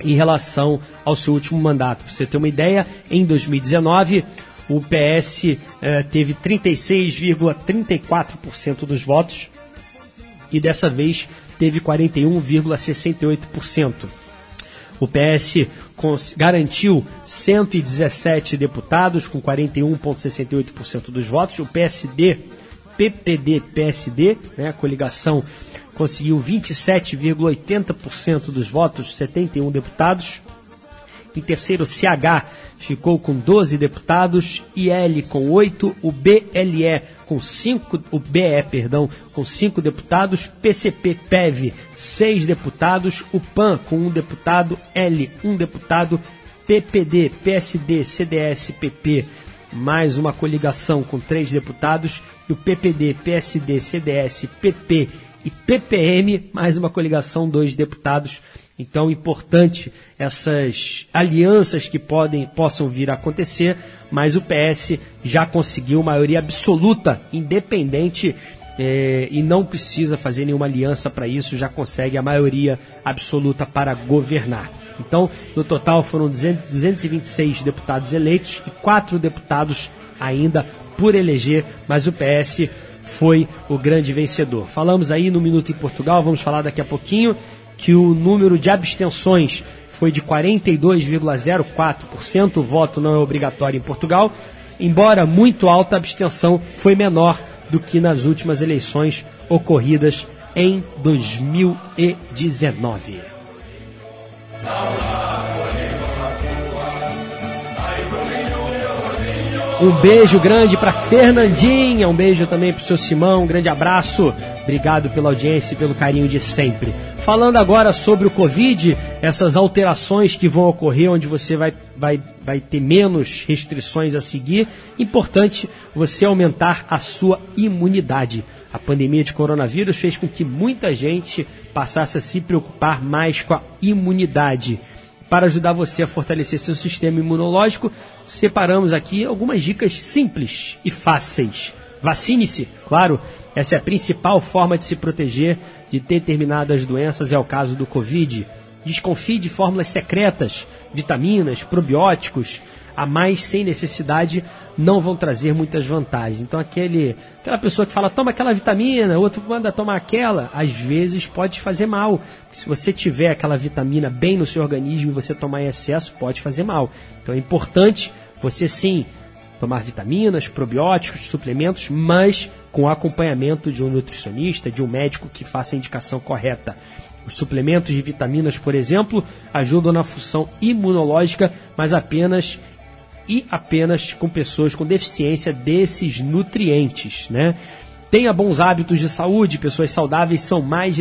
em relação ao seu último mandato. Pra você ter uma ideia, em 2019 o PS eh, teve 36,34% dos votos e dessa vez teve 41,68%. O PS garantiu 117 deputados com 41,68% dos votos. O PSD, PPD, PSD, né, a coligação, conseguiu 27,80% dos votos, 71 deputados. Em terceiro, CH ficou com 12 deputados, IL com 8, o BLE com 5, o BE, perdão, com 5 deputados, PCP PEV 6 deputados, o PAN com 1 um deputado, L 1 um deputado, PPD, PSD, CDS, PP mais uma coligação com 3 deputados e o PPD, PSD, CDS, PP e PPM mais uma coligação, dois deputados então, importante essas alianças que podem possam vir a acontecer, mas o PS já conseguiu maioria absoluta, independente eh, e não precisa fazer nenhuma aliança para isso, já consegue a maioria absoluta para governar. Então, no total foram 200, 226 deputados eleitos e quatro deputados ainda por eleger, mas o PS foi o grande vencedor. Falamos aí no Minuto em Portugal, vamos falar daqui a pouquinho que o número de abstenções foi de 42,04%. O voto não é obrigatório em Portugal, embora muito alta, a abstenção foi menor do que nas últimas eleições ocorridas em 2019. Um beijo grande para Fernandinha, um beijo também pro seu Simão, um grande abraço. Obrigado pela audiência e pelo carinho de sempre. Falando agora sobre o Covid, essas alterações que vão ocorrer, onde você vai, vai, vai ter menos restrições a seguir, importante você aumentar a sua imunidade. A pandemia de coronavírus fez com que muita gente passasse a se preocupar mais com a imunidade. Para ajudar você a fortalecer seu sistema imunológico, separamos aqui algumas dicas simples e fáceis. Vacine-se, claro, essa é a principal forma de se proteger de determinadas doenças, é o caso do Covid. Desconfie de fórmulas secretas, vitaminas, probióticos, a mais sem necessidade não vão trazer muitas vantagens. Então aquele, aquela pessoa que fala toma aquela vitamina, outro manda tomar aquela, às vezes pode fazer mal. Se você tiver aquela vitamina bem no seu organismo e você tomar em excesso, pode fazer mal. Então é importante você sim tomar vitaminas, probióticos, suplementos, mas com acompanhamento de um nutricionista, de um médico que faça a indicação correta. Os suplementos de vitaminas, por exemplo, ajudam na função imunológica, mas apenas e apenas com pessoas com deficiência desses nutrientes, né? Tenha bons hábitos de saúde, pessoas saudáveis são mais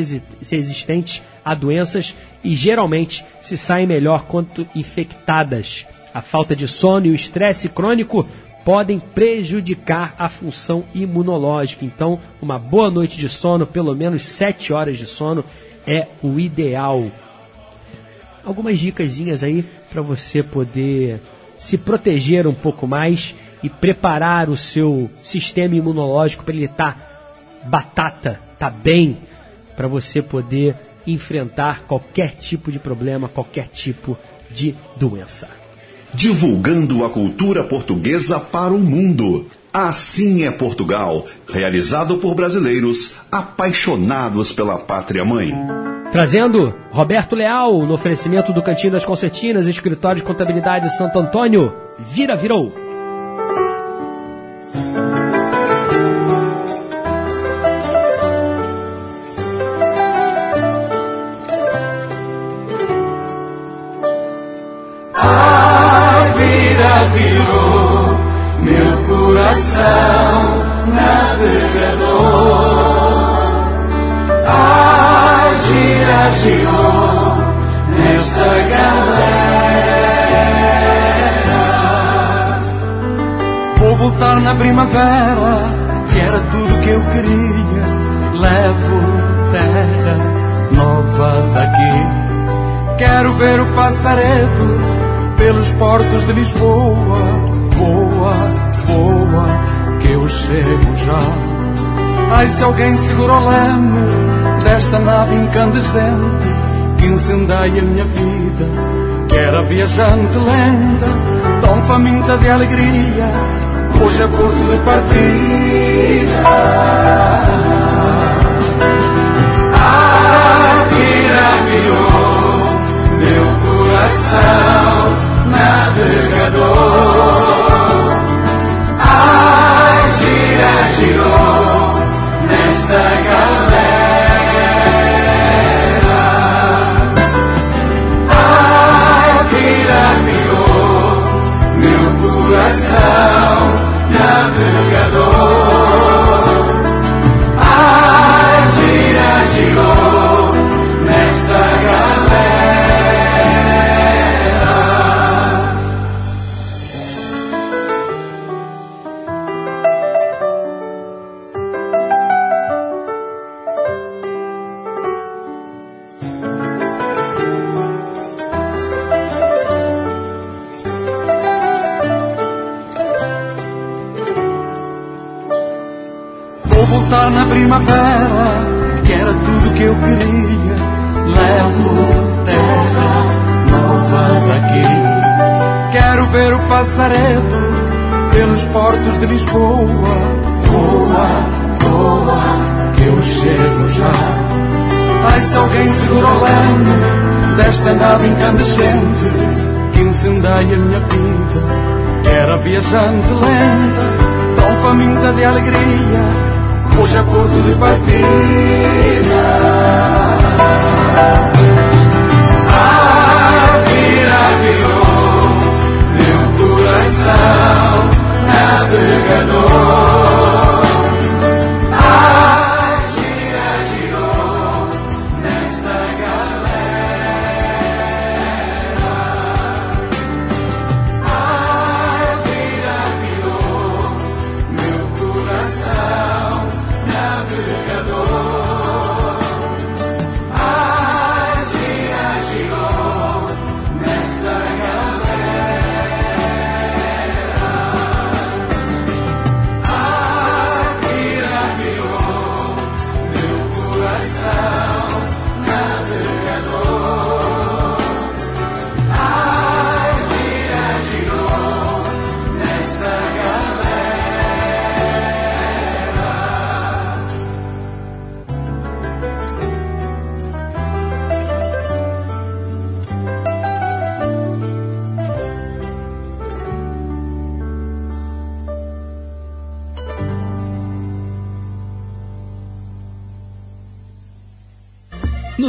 resistentes a doenças e geralmente se saem melhor quanto infectadas. A falta de sono e o estresse crônico podem prejudicar a função imunológica. Então, uma boa noite de sono, pelo menos 7 horas de sono, é o ideal. Algumas dicas aí para você poder se proteger um pouco mais e preparar o seu sistema imunológico para ele estar tá batata, tá bem, para você poder enfrentar qualquer tipo de problema, qualquer tipo de doença. Divulgando a cultura portuguesa para o mundo. Assim é Portugal, realizado por brasileiros apaixonados pela pátria mãe. Trazendo Roberto Leal no oferecimento do Cantinho das Concertinas, Escritório de Contabilidade Santo Antônio. Vira, virou! Coração navegador. Ai, gira, girou nesta galera. Vou voltar na primavera, que era tudo que eu queria. Levo terra nova daqui. Quero ver o passaredo pelos portos de Lisboa. Voa, voa, que eu chego já. Ai, se alguém segura o leme desta nave incandescente que incendeia minha vida, que era viajante lenta, tão faminta de alegria, hoje é porto de partida. Ah, meu coração navegador. Girou nesta galera. Vira, virou meu coração primavera, que era tudo que eu queria. Levo terra nova daqui. Quero ver o passaredo pelos portos de Lisboa. Voa, voa, que eu chego já. Ai, se alguém segura o leme desta nave incandescente que incendeia minha vida. Era viajante lenta, tão faminta de alegria, Hoje é a cor de partida. A vida virou Meu coração navegador.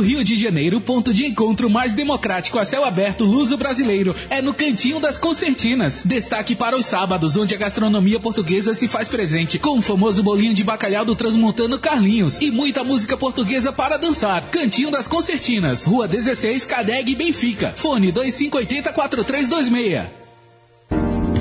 Rio de Janeiro, ponto de encontro mais democrático a céu aberto luso brasileiro é no Cantinho das Concertinas. Destaque para os sábados, onde a gastronomia portuguesa se faz presente, com o famoso bolinho de bacalhau do transmontano Carlinhos e muita música portuguesa para dançar. Cantinho das Concertinas, Rua 16, Cadeg, Benfica. Fone 2580 4326.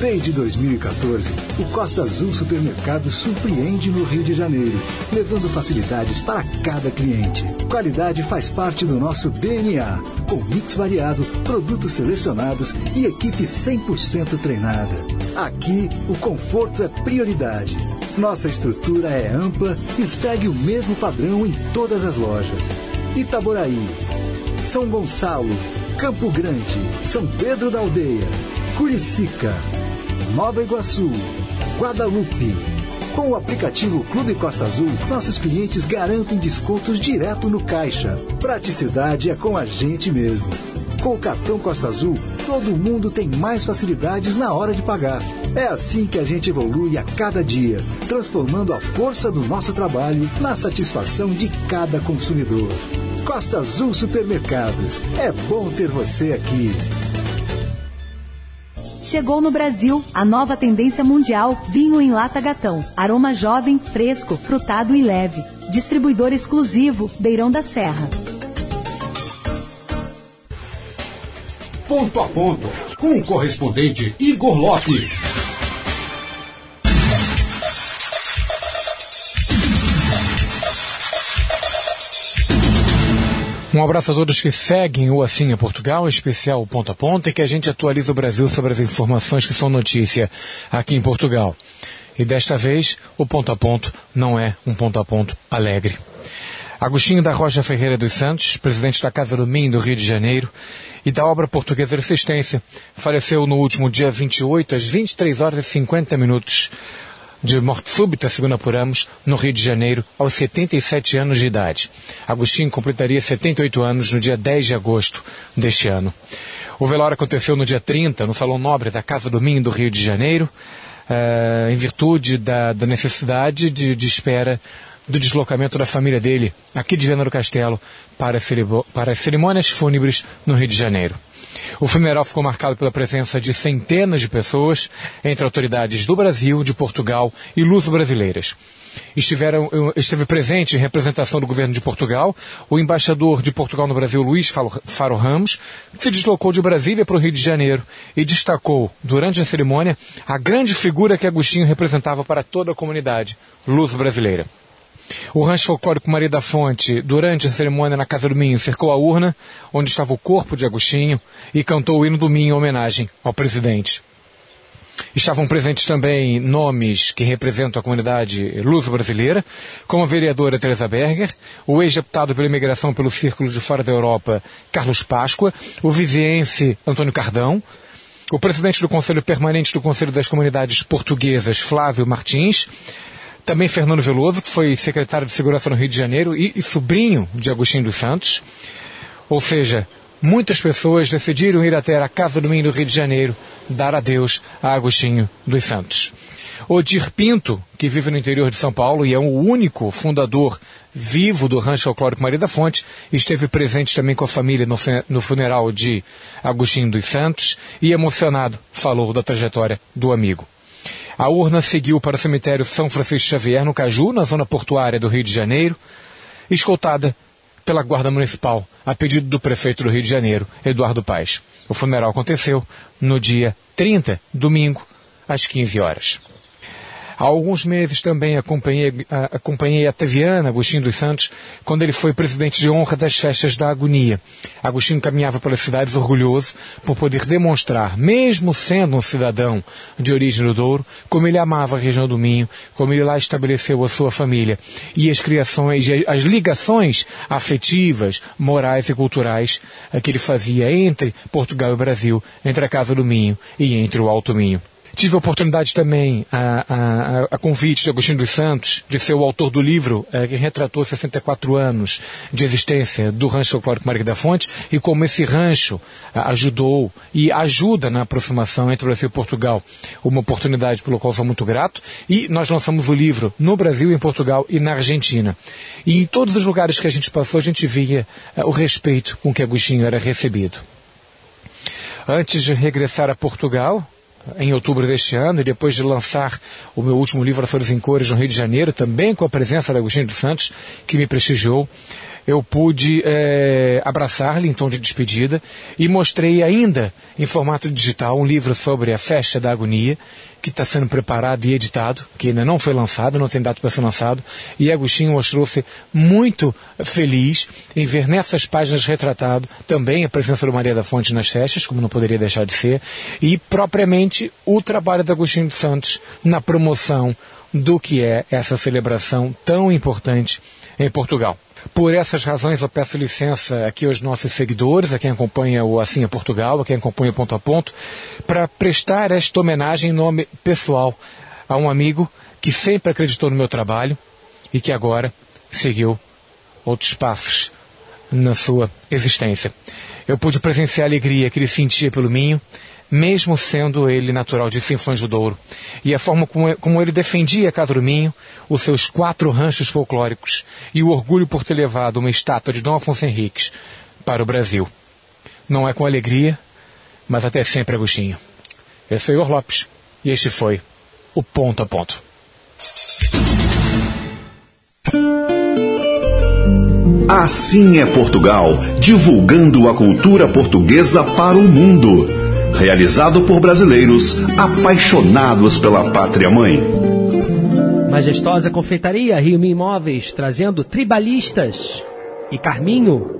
Desde 2014, o Costa Azul Supermercado surpreende no Rio de Janeiro, levando facilidades para cada cliente. Qualidade faz parte do nosso DNA, com mix variado, produtos selecionados e equipe 100% treinada. Aqui, o conforto é prioridade. Nossa estrutura é ampla e segue o mesmo padrão em todas as lojas. Itaboraí, São Gonçalo, Campo Grande, São Pedro da Aldeia, Curicica, Nova Iguaçu, Guadalupe. Com o aplicativo Clube Costa Azul, nossos clientes garantem descontos direto no caixa. Praticidade é com a gente mesmo. Com o cartão Costa Azul, todo mundo tem mais facilidades na hora de pagar. É assim que a gente evolui a cada dia, transformando a força do nosso trabalho na satisfação de cada consumidor. Costa Azul Supermercados. É bom ter você aqui. Chegou no Brasil a nova tendência mundial vinho em lata gatão. Aroma jovem, fresco, frutado e leve. Distribuidor exclusivo Beirão da Serra. Ponto a ponto com o correspondente Igor Lopes. Um abraço a todos que seguem o Assim é Portugal, especial Ponto a Ponto, e que a gente atualiza o Brasil sobre as informações que são notícia aqui em Portugal. E desta vez, o Ponto a Ponto não é um Ponto a Ponto alegre. Agostinho da Rocha Ferreira dos Santos, presidente da Casa do Minho do Rio de Janeiro e da obra portuguesa Resistência, faleceu no último dia 28 às 23 horas e 50 minutos de morte súbita, segundo apuramos, no Rio de Janeiro, aos 77 anos de idade. Agostinho completaria 78 anos no dia 10 de agosto deste ano. O velório aconteceu no dia 30, no Salão Nobre da Casa do Minho do Rio de Janeiro, uh, em virtude da, da necessidade de, de, espera do deslocamento da família dele, aqui de Viana do Castelo, para, para as cerimônias fúnebres no Rio de Janeiro. O funeral ficou marcado pela presença de centenas de pessoas, entre autoridades do Brasil, de Portugal e luso-brasileiras. Estiveram, esteve presente em representação do governo de Portugal o embaixador de Portugal no Brasil, Luiz Faro Ramos, que se deslocou de Brasília para o Rio de Janeiro e destacou, durante a cerimônia, a grande figura que Agostinho representava para toda a comunidade luso-brasileira. O rancho folclórico Maria da Fonte, durante a cerimônia na Casa do Minho, cercou a urna onde estava o corpo de Agostinho e cantou o hino do Minho em homenagem ao presidente. Estavam presentes também nomes que representam a comunidade luso-brasileira, como a vereadora Teresa Berger, o ex-deputado pela imigração pelo Círculo de Fora da Europa, Carlos Páscoa, o viziense Antônio Cardão, o presidente do Conselho Permanente do Conselho das Comunidades Portuguesas, Flávio Martins, também Fernando Veloso, que foi secretário de Segurança no Rio de Janeiro e, e sobrinho de Agostinho dos Santos. Ou seja, muitas pessoas decidiram ir até a Casa do Minho do Rio de Janeiro dar adeus a Agostinho dos Santos. Odir Pinto, que vive no interior de São Paulo e é o único fundador vivo do Rancho Folclórico Maria da Fonte, esteve presente também com a família no, no funeral de Agostinho dos Santos e emocionado falou da trajetória do amigo. A urna seguiu para o cemitério São Francisco Xavier, no Caju, na zona portuária do Rio de Janeiro, escoltada pela Guarda Municipal, a pedido do prefeito do Rio de Janeiro, Eduardo Paes. O funeral aconteceu no dia 30, domingo, às 15 horas. Há alguns meses também acompanhei, acompanhei a Taviana Agostinho dos Santos quando ele foi presidente de honra das festas da agonia. Agostinho caminhava pelas cidades orgulhoso por poder demonstrar, mesmo sendo um cidadão de origem do Douro, como ele amava a região do Minho, como ele lá estabeleceu a sua família e as criações, as ligações afetivas, morais e culturais que ele fazia entre Portugal e Brasil, entre a Casa do Minho e entre o Alto Minho. Tive a oportunidade também, a, a, a, convite de Agostinho dos Santos, de ser o autor do livro é, que retratou 64 anos de existência do Rancho Folclórico Maria da Fonte e como esse rancho a, ajudou e ajuda na aproximação entre o Brasil e Portugal. Uma oportunidade pelo qual sou muito grato. E nós lançamos o livro no Brasil, em Portugal e na Argentina. E em todos os lugares que a gente passou, a gente via é, o respeito com que Agostinho era recebido. Antes de regressar a Portugal, em outubro deste ano, e depois de lançar o meu último livro, Açores em Cores, no Rio de Janeiro, também com a presença da Agostinho dos Santos, que me prestigiou, eu pude é, abraçar-lhe em tom de despedida e mostrei ainda em formato digital um livro sobre a festa da agonia, que está sendo preparado e editado, que ainda não foi lançado, não tem data para ser lançado, e Agostinho mostrou-se muito feliz em ver nessas páginas retratado também a presença do Maria da Fonte nas festas, como não poderia deixar de ser, e propriamente o trabalho de Agostinho dos Santos na promoção do que é essa celebração tão importante em Portugal. Por essas razões, eu peço licença aqui aos nossos seguidores, a quem acompanha o Assim é Portugal, a quem acompanha o Ponto a Ponto, para prestar esta homenagem em nome pessoal a um amigo que sempre acreditou no meu trabalho e que agora seguiu outros passos na sua existência. Eu pude presenciar a alegria que ele sentia pelo Minho, mesmo sendo ele natural de Sinfãs do Douro, e a forma como, como ele defendia a Casa do Minho, os seus quatro ranchos folclóricos e o orgulho por ter levado uma estátua de Dom Afonso Henriques para o Brasil. Não é com alegria, mas até sempre, Agostinho. Eu sou Igor Lopes, e este foi o Ponto a Ponto. Assim é Portugal, divulgando a cultura portuguesa para o mundo realizado por brasileiros apaixonados pela pátria mãe. Majestosa Confeitaria Rio Imóveis, trazendo tribalistas e Carminho,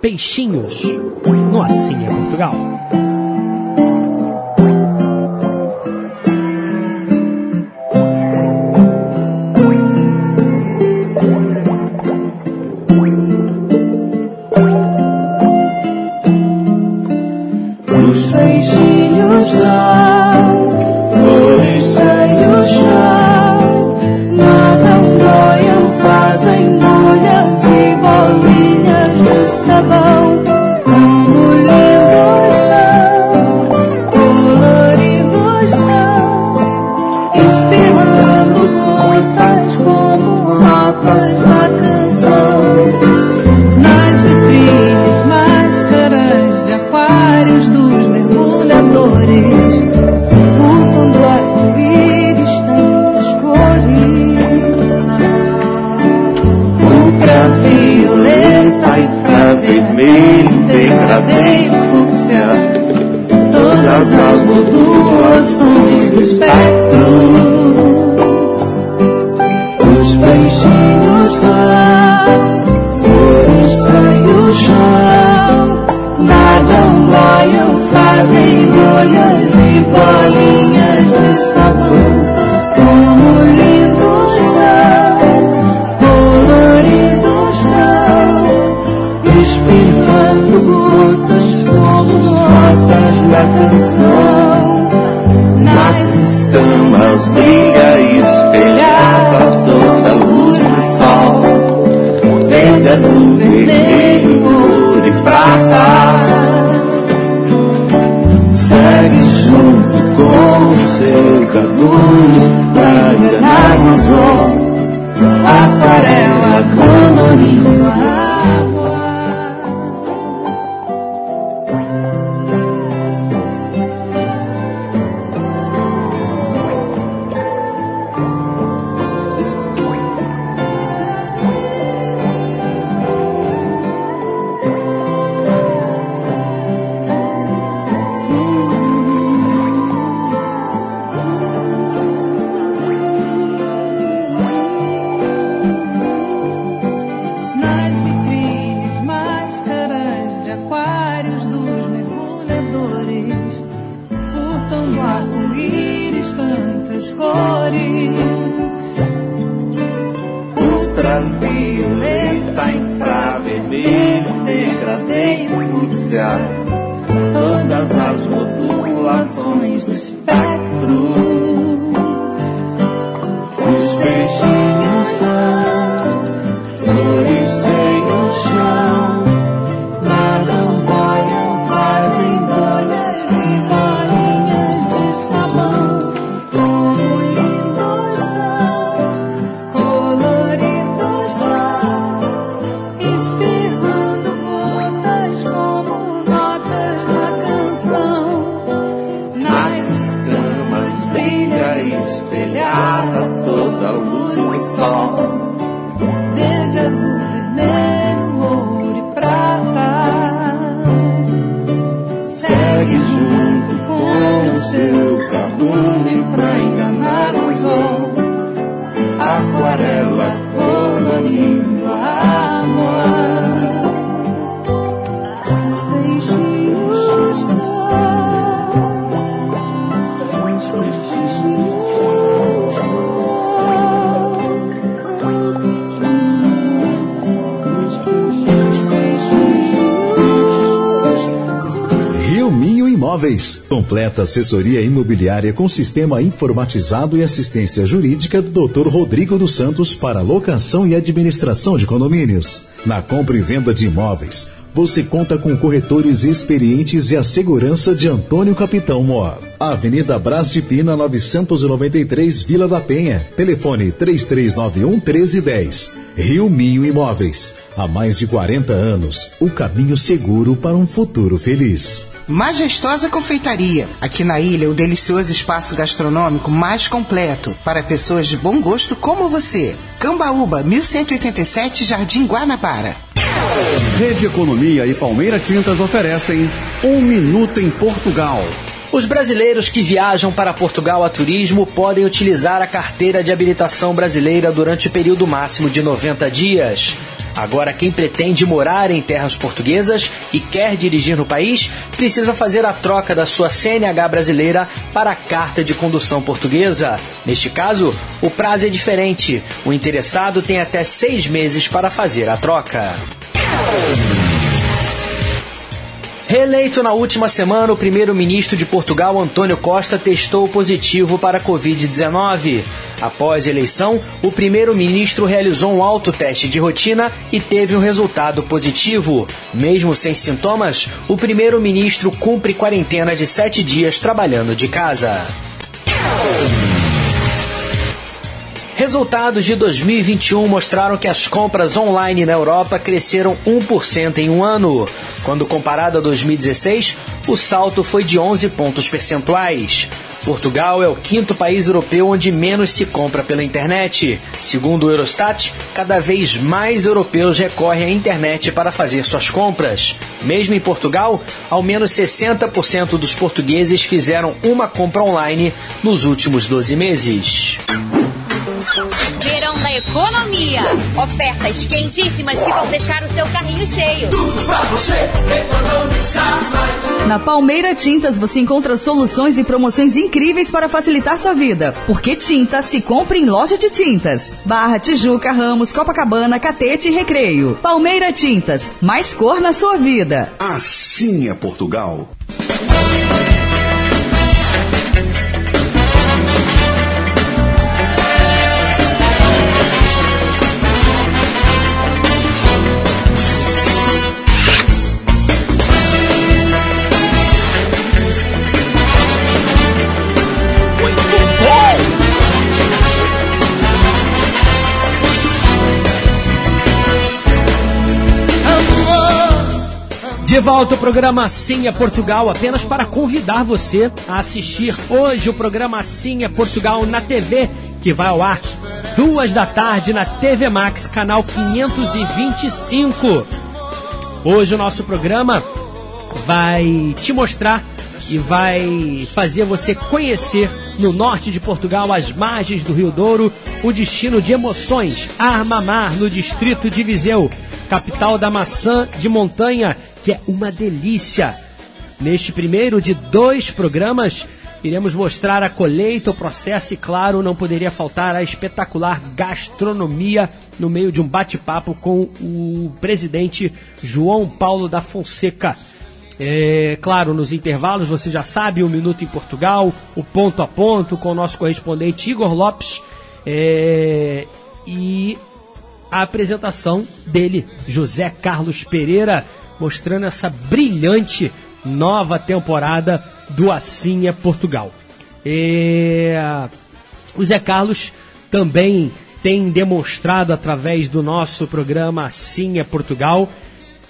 peixinhos, no Assim é Portugal. Todas Completa assessoria imobiliária com sistema informatizado e assistência jurídica do Dr. Rodrigo dos Santos para locação e administração de condomínios. Na compra e venda de imóveis, você conta com corretores experientes e a segurança de Antônio Capitão Mor. Avenida Brás de Pina, 993, Vila da Penha. Telefone 3391 1310. Rio Minho Imóveis. Há mais de 40 anos, o caminho seguro para um futuro feliz. Majestosa Confeitaria. Aqui na ilha, o delicioso espaço gastronômico mais completo para pessoas de bom gosto como você. Cambaúba, 1187, Jardim Guanabara. Rede Economia e Palmeira Tintas oferecem Um Minuto em Portugal. Os brasileiros que viajam para Portugal a turismo podem utilizar a carteira de habilitação brasileira durante o período máximo de 90 dias. Agora, quem pretende morar em terras portuguesas e quer dirigir no país, precisa fazer a troca da sua CNH brasileira para a carta de condução portuguesa. Neste caso, o prazo é diferente. O interessado tem até seis meses para fazer a troca. Reeleito na última semana, o primeiro-ministro de Portugal, Antônio Costa, testou positivo para a Covid-19. Após a eleição, o primeiro-ministro realizou um autoteste de rotina e teve um resultado positivo. Mesmo sem sintomas, o primeiro-ministro cumpre quarentena de sete dias trabalhando de casa. Resultados de 2021 mostraram que as compras online na Europa cresceram 1% em um ano. Quando comparado a 2016, o salto foi de 11 pontos percentuais. Portugal é o quinto país europeu onde menos se compra pela internet. Segundo o Eurostat, cada vez mais europeus recorrem à internet para fazer suas compras. Mesmo em Portugal, ao menos 60% dos portugueses fizeram uma compra online nos últimos 12 meses. Verão da economia. Ofertas quentíssimas que vão deixar o seu carrinho cheio. Tudo pra você economizar mais. Na Palmeira Tintas você encontra soluções e promoções incríveis para facilitar sua vida. Porque tinta se compra em loja de tintas. Barra, Tijuca, Ramos, Copacabana, Catete e Recreio. Palmeira Tintas. Mais cor na sua vida. Assim é Portugal. De volta o programa Assim é Portugal, apenas para convidar você a assistir hoje o programa Assim é Portugal na TV, que vai ao ar duas da tarde na TV Max, canal 525. Hoje o nosso programa vai te mostrar e vai fazer você conhecer no norte de Portugal, às margens do Rio Douro, o destino de emoções, Armamar, no distrito de Viseu, capital da maçã de montanha que é uma delícia. Neste primeiro de dois programas, iremos mostrar a colheita, o processo e, claro, não poderia faltar a espetacular gastronomia no meio de um bate-papo com o presidente João Paulo da Fonseca. É, claro, nos intervalos, você já sabe, o Minuto em Portugal, o Ponto a Ponto, com o nosso correspondente Igor Lopes. É, e a apresentação dele, José Carlos Pereira, mostrando essa brilhante nova temporada do é Portugal. E, o Zé Carlos também tem demonstrado através do nosso programa é Portugal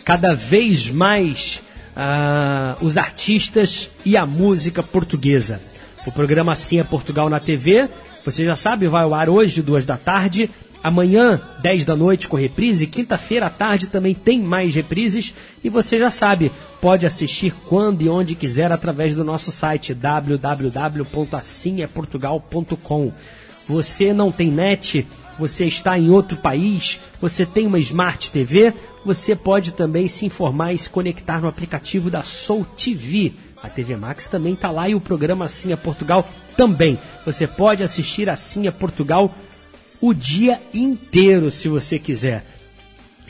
cada vez mais uh, os artistas e a música portuguesa. O programa é Portugal na TV, você já sabe, vai ao ar hoje, duas da tarde, Amanhã, 10 da noite, com reprise. Quinta-feira à tarde também tem mais reprises. E você já sabe, pode assistir quando e onde quiser através do nosso site www.assimeportugal.com. Você não tem net, você está em outro país, você tem uma Smart TV, você pode também se informar e se conectar no aplicativo da Soul TV. A TV Max também está lá e o programa Assim é Portugal também. Você pode assistir Assim é Portugal o dia inteiro, se você quiser.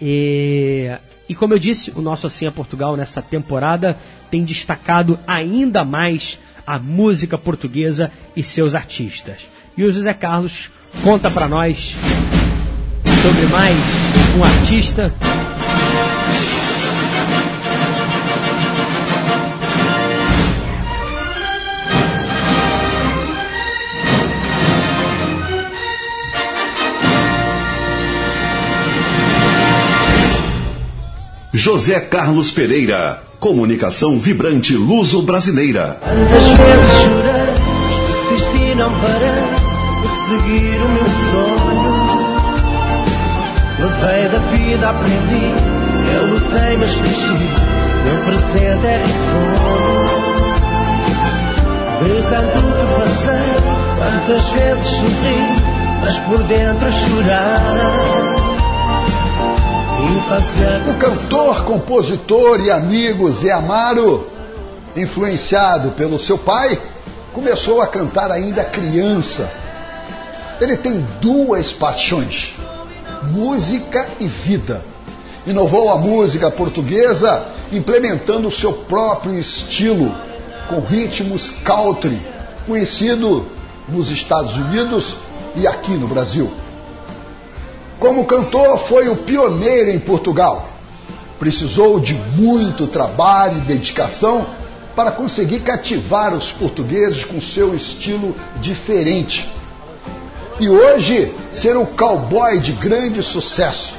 E, e como eu disse, o nosso Assim é Portugal nessa temporada tem destacado ainda mais a música portuguesa e seus artistas. E o José Carlos conta para nós sobre mais um artista José Carlos Pereira. Comunicação vibrante luso-brasileira. Quantas vezes chorei, desisti, não parei de seguir o meu sonho. Levei da vida, aprendi, eu lutei, mas cresci. Meu presente é risonho. De tanto que passei, quantas vezes sorri, mas por dentro chorar. O cantor, compositor e amigo Zé Amaro, influenciado pelo seu pai, começou a cantar ainda criança. Ele tem duas paixões: música e vida. Inovou a música portuguesa implementando o seu próprio estilo, com ritmos country, conhecido nos Estados Unidos e aqui no Brasil. Como cantor, foi o pioneiro em Portugal. Precisou de muito trabalho e dedicação para conseguir cativar os portugueses com seu estilo diferente. E hoje, ser um cowboy de grande sucesso,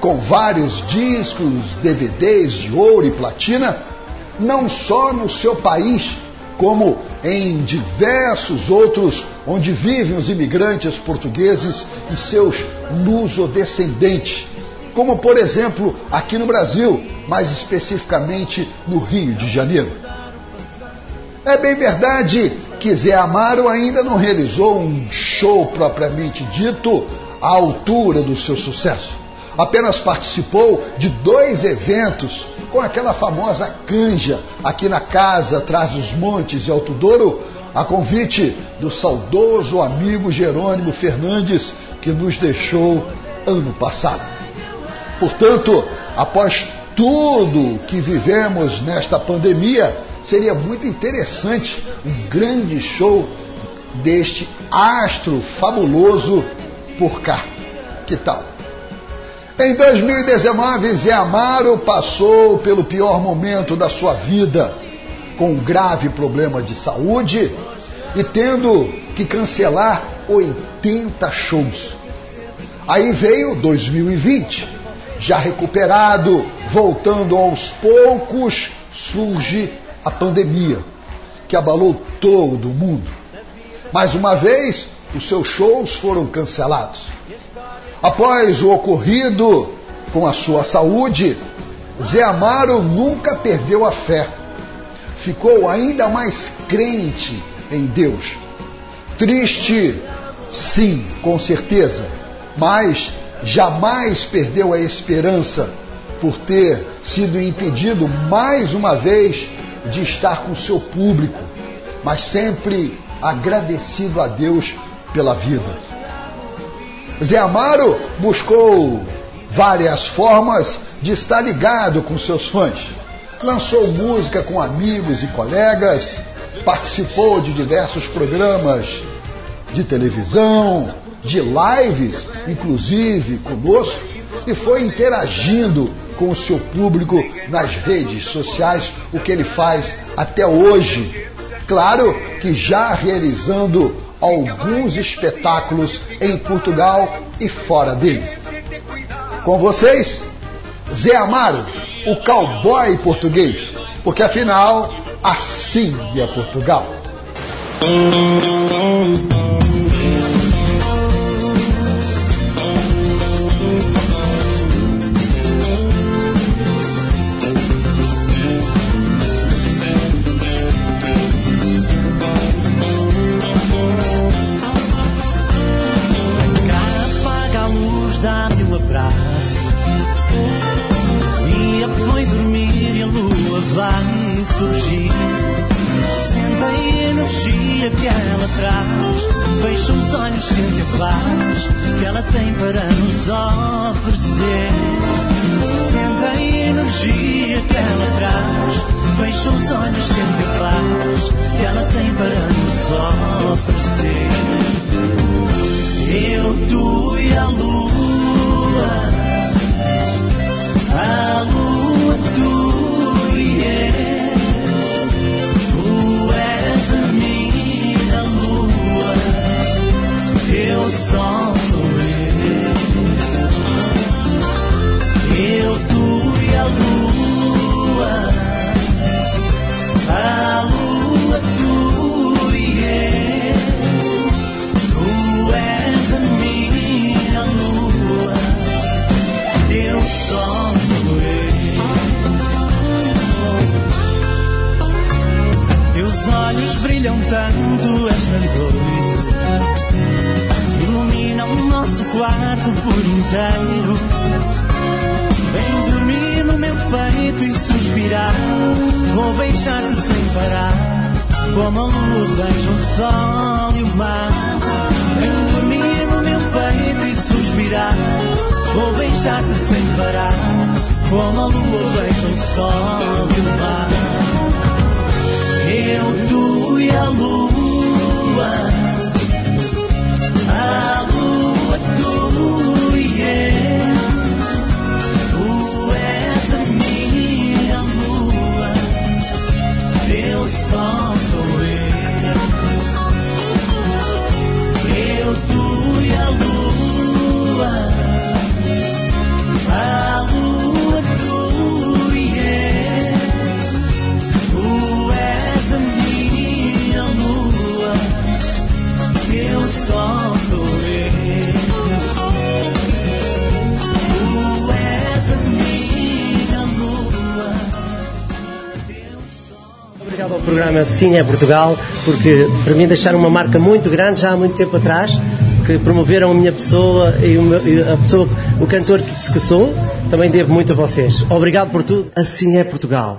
com vários discos, DVDs de ouro e platina, não só no seu país, como em diversos outros onde vivem os imigrantes portugueses e seus luso-descendentes, como por exemplo aqui no Brasil, mais especificamente no Rio de Janeiro. É bem verdade que Zé Amaro ainda não realizou um show propriamente dito à altura do seu sucesso. Apenas participou de dois eventos com aquela famosa canja aqui na casa atrás dos montes de Alto Douro, a convite do saudoso amigo Jerônimo Fernandes, que nos deixou ano passado. Portanto, após tudo que vivemos nesta pandemia, seria muito interessante um grande show deste astro fabuloso por cá. Que tal? Em 2019, Zé Amaro passou pelo pior momento da sua vida, com um grave problema de saúde e tendo que cancelar 80 shows. Aí veio 2020, já recuperado, voltando aos poucos, surge a pandemia, que abalou todo o mundo. Mais uma vez, os seus shows foram cancelados. Após o ocorrido com a sua saúde, Zé Amaro nunca perdeu a fé. Ficou ainda mais crente em Deus. Triste, sim, com certeza, mas jamais perdeu a esperança por ter sido impedido mais uma vez de estar com seu público, mas sempre agradecido a Deus pela vida. Zé Amaro buscou várias formas de estar ligado com seus fãs. Lançou música com amigos e colegas, participou de diversos programas de televisão, de lives, inclusive conosco, e foi interagindo com o seu público nas redes sociais, o que ele faz até hoje. Claro que já realizando alguns espetáculos em Portugal e fora dele. Com vocês, Zé Amaro, o cowboy português, porque afinal, assim é Portugal. song Programa Sim é Portugal, porque para mim deixaram uma marca muito grande já há muito tempo atrás, que promoveram a minha pessoa e, meu- a pessoa, o cantor que, que sou. Também devo muito a vocês. Obrigado por tudo. Assim é Portugal.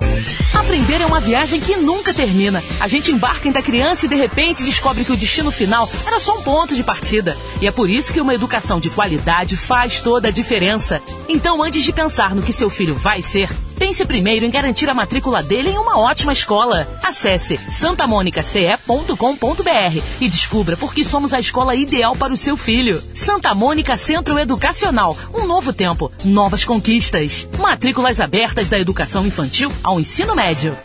Aprender é uma viagem que nunca termina. A gente embarca em da criança e de repente descobre que o destino final era só um ponto de partida. E é por isso que uma educação de qualidade faz toda a diferença. Então, antes de pensar no que seu filho vai ser, pense primeiro em garantir a matrícula dele em uma ótima escola. Acesse santamonicace.com.br e descubra por que somos a escola ideal para o seu filho. Santa Mônica Centro Educacional. Um novo tempo, novas conquistas. Matrículas abertas da educação infantil ao ensino médio.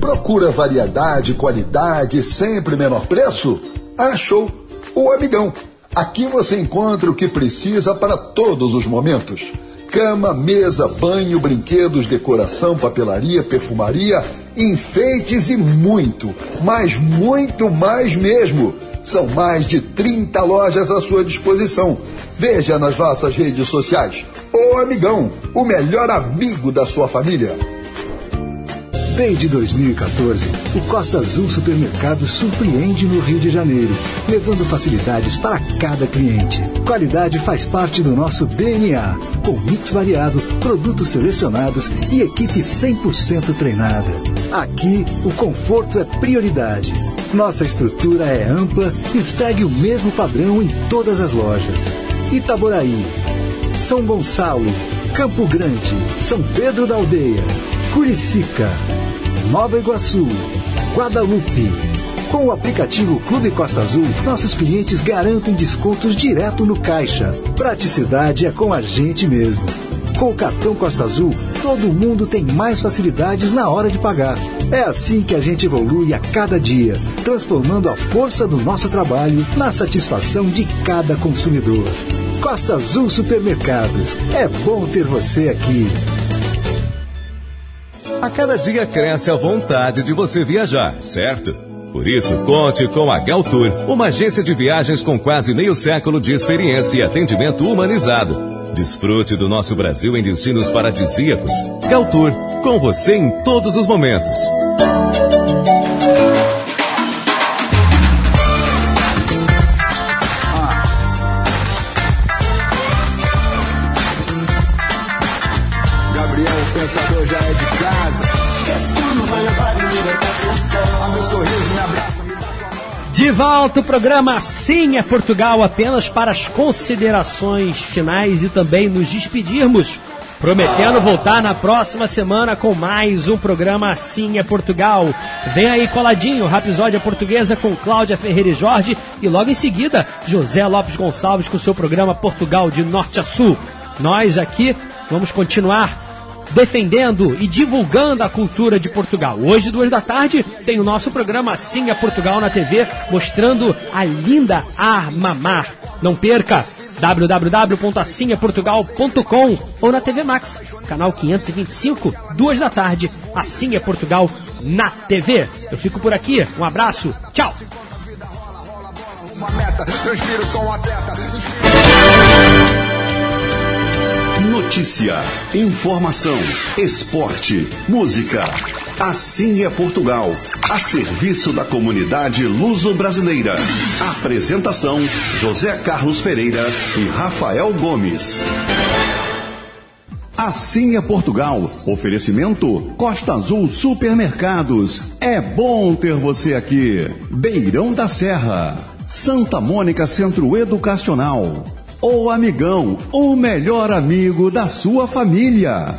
Procura variedade, qualidade, sempre menor preço? Achou o Amigão. Aqui você encontra o que precisa para todos os momentos. Cama, mesa, banho, brinquedos, decoração, papelaria, perfumaria, enfeites e muito, mas muito mais mesmo. São mais de 30 lojas à sua disposição. Veja nas nossas redes sociais. O Amigão, o melhor amigo da sua família. Desde 2014, o Costa Azul Supermercado surpreende no Rio de Janeiro, levando facilidades para cada cliente. Qualidade faz parte do nosso DNA, com mix variado, produtos selecionados e equipe 100% treinada. Aqui, o conforto é prioridade. Nossa estrutura é ampla e segue o mesmo padrão em todas as lojas. Itaboraí, São Gonçalo, Campo Grande, São Pedro da Aldeia, Curicica, Nova Iguaçu, Guadalupe. Com o aplicativo Clube Costa Azul, nossos clientes garantem descontos direto no caixa. Praticidade é com a gente mesmo. Com o cartão Costa Azul, todo mundo tem mais facilidades na hora de pagar. É assim que a gente evolui a cada dia, transformando a força do nosso trabalho na satisfação de cada consumidor. Costa Azul Supermercados. É bom ter você aqui. A cada dia cresce a vontade de você viajar, certo? Por isso, conte com a Galtour, uma agência de viagens com quase meio século de experiência e atendimento humanizado. Desfrute do nosso Brasil em destinos paradisíacos. Galtour, com você em todos os momentos. De volta o programa Sim é Portugal, apenas para as considerações finais e também nos despedirmos. Prometendo voltar na próxima semana com mais um programa Assim é Portugal. Vem aí coladinho, Rapisódia Portuguesa com Cláudia Ferreira e Jorge e logo em seguida José Lopes Gonçalves com seu programa Portugal de Norte a Sul. Nós aqui vamos continuar defendendo e divulgando a cultura de Portugal. Hoje, duas da tarde, tem o nosso programa Assim é Portugal na TV, mostrando a linda Armamar. Não perca! www.assimeportugal.com ou na TV Max, canal 525, duas da tarde, Assim é Portugal na TV. Eu fico por aqui, um abraço, tchau! Notícia, informação, esporte, música. Assim é Portugal, a serviço da comunidade luso-brasileira. Apresentação: José Carlos Pereira e Rafael Gomes. Assim é Portugal. Oferecimento Costa Azul Supermercados. É bom ter você aqui. Beirão da Serra. Santa Mônica Centro Educacional. O amigão, o melhor amigo da sua família.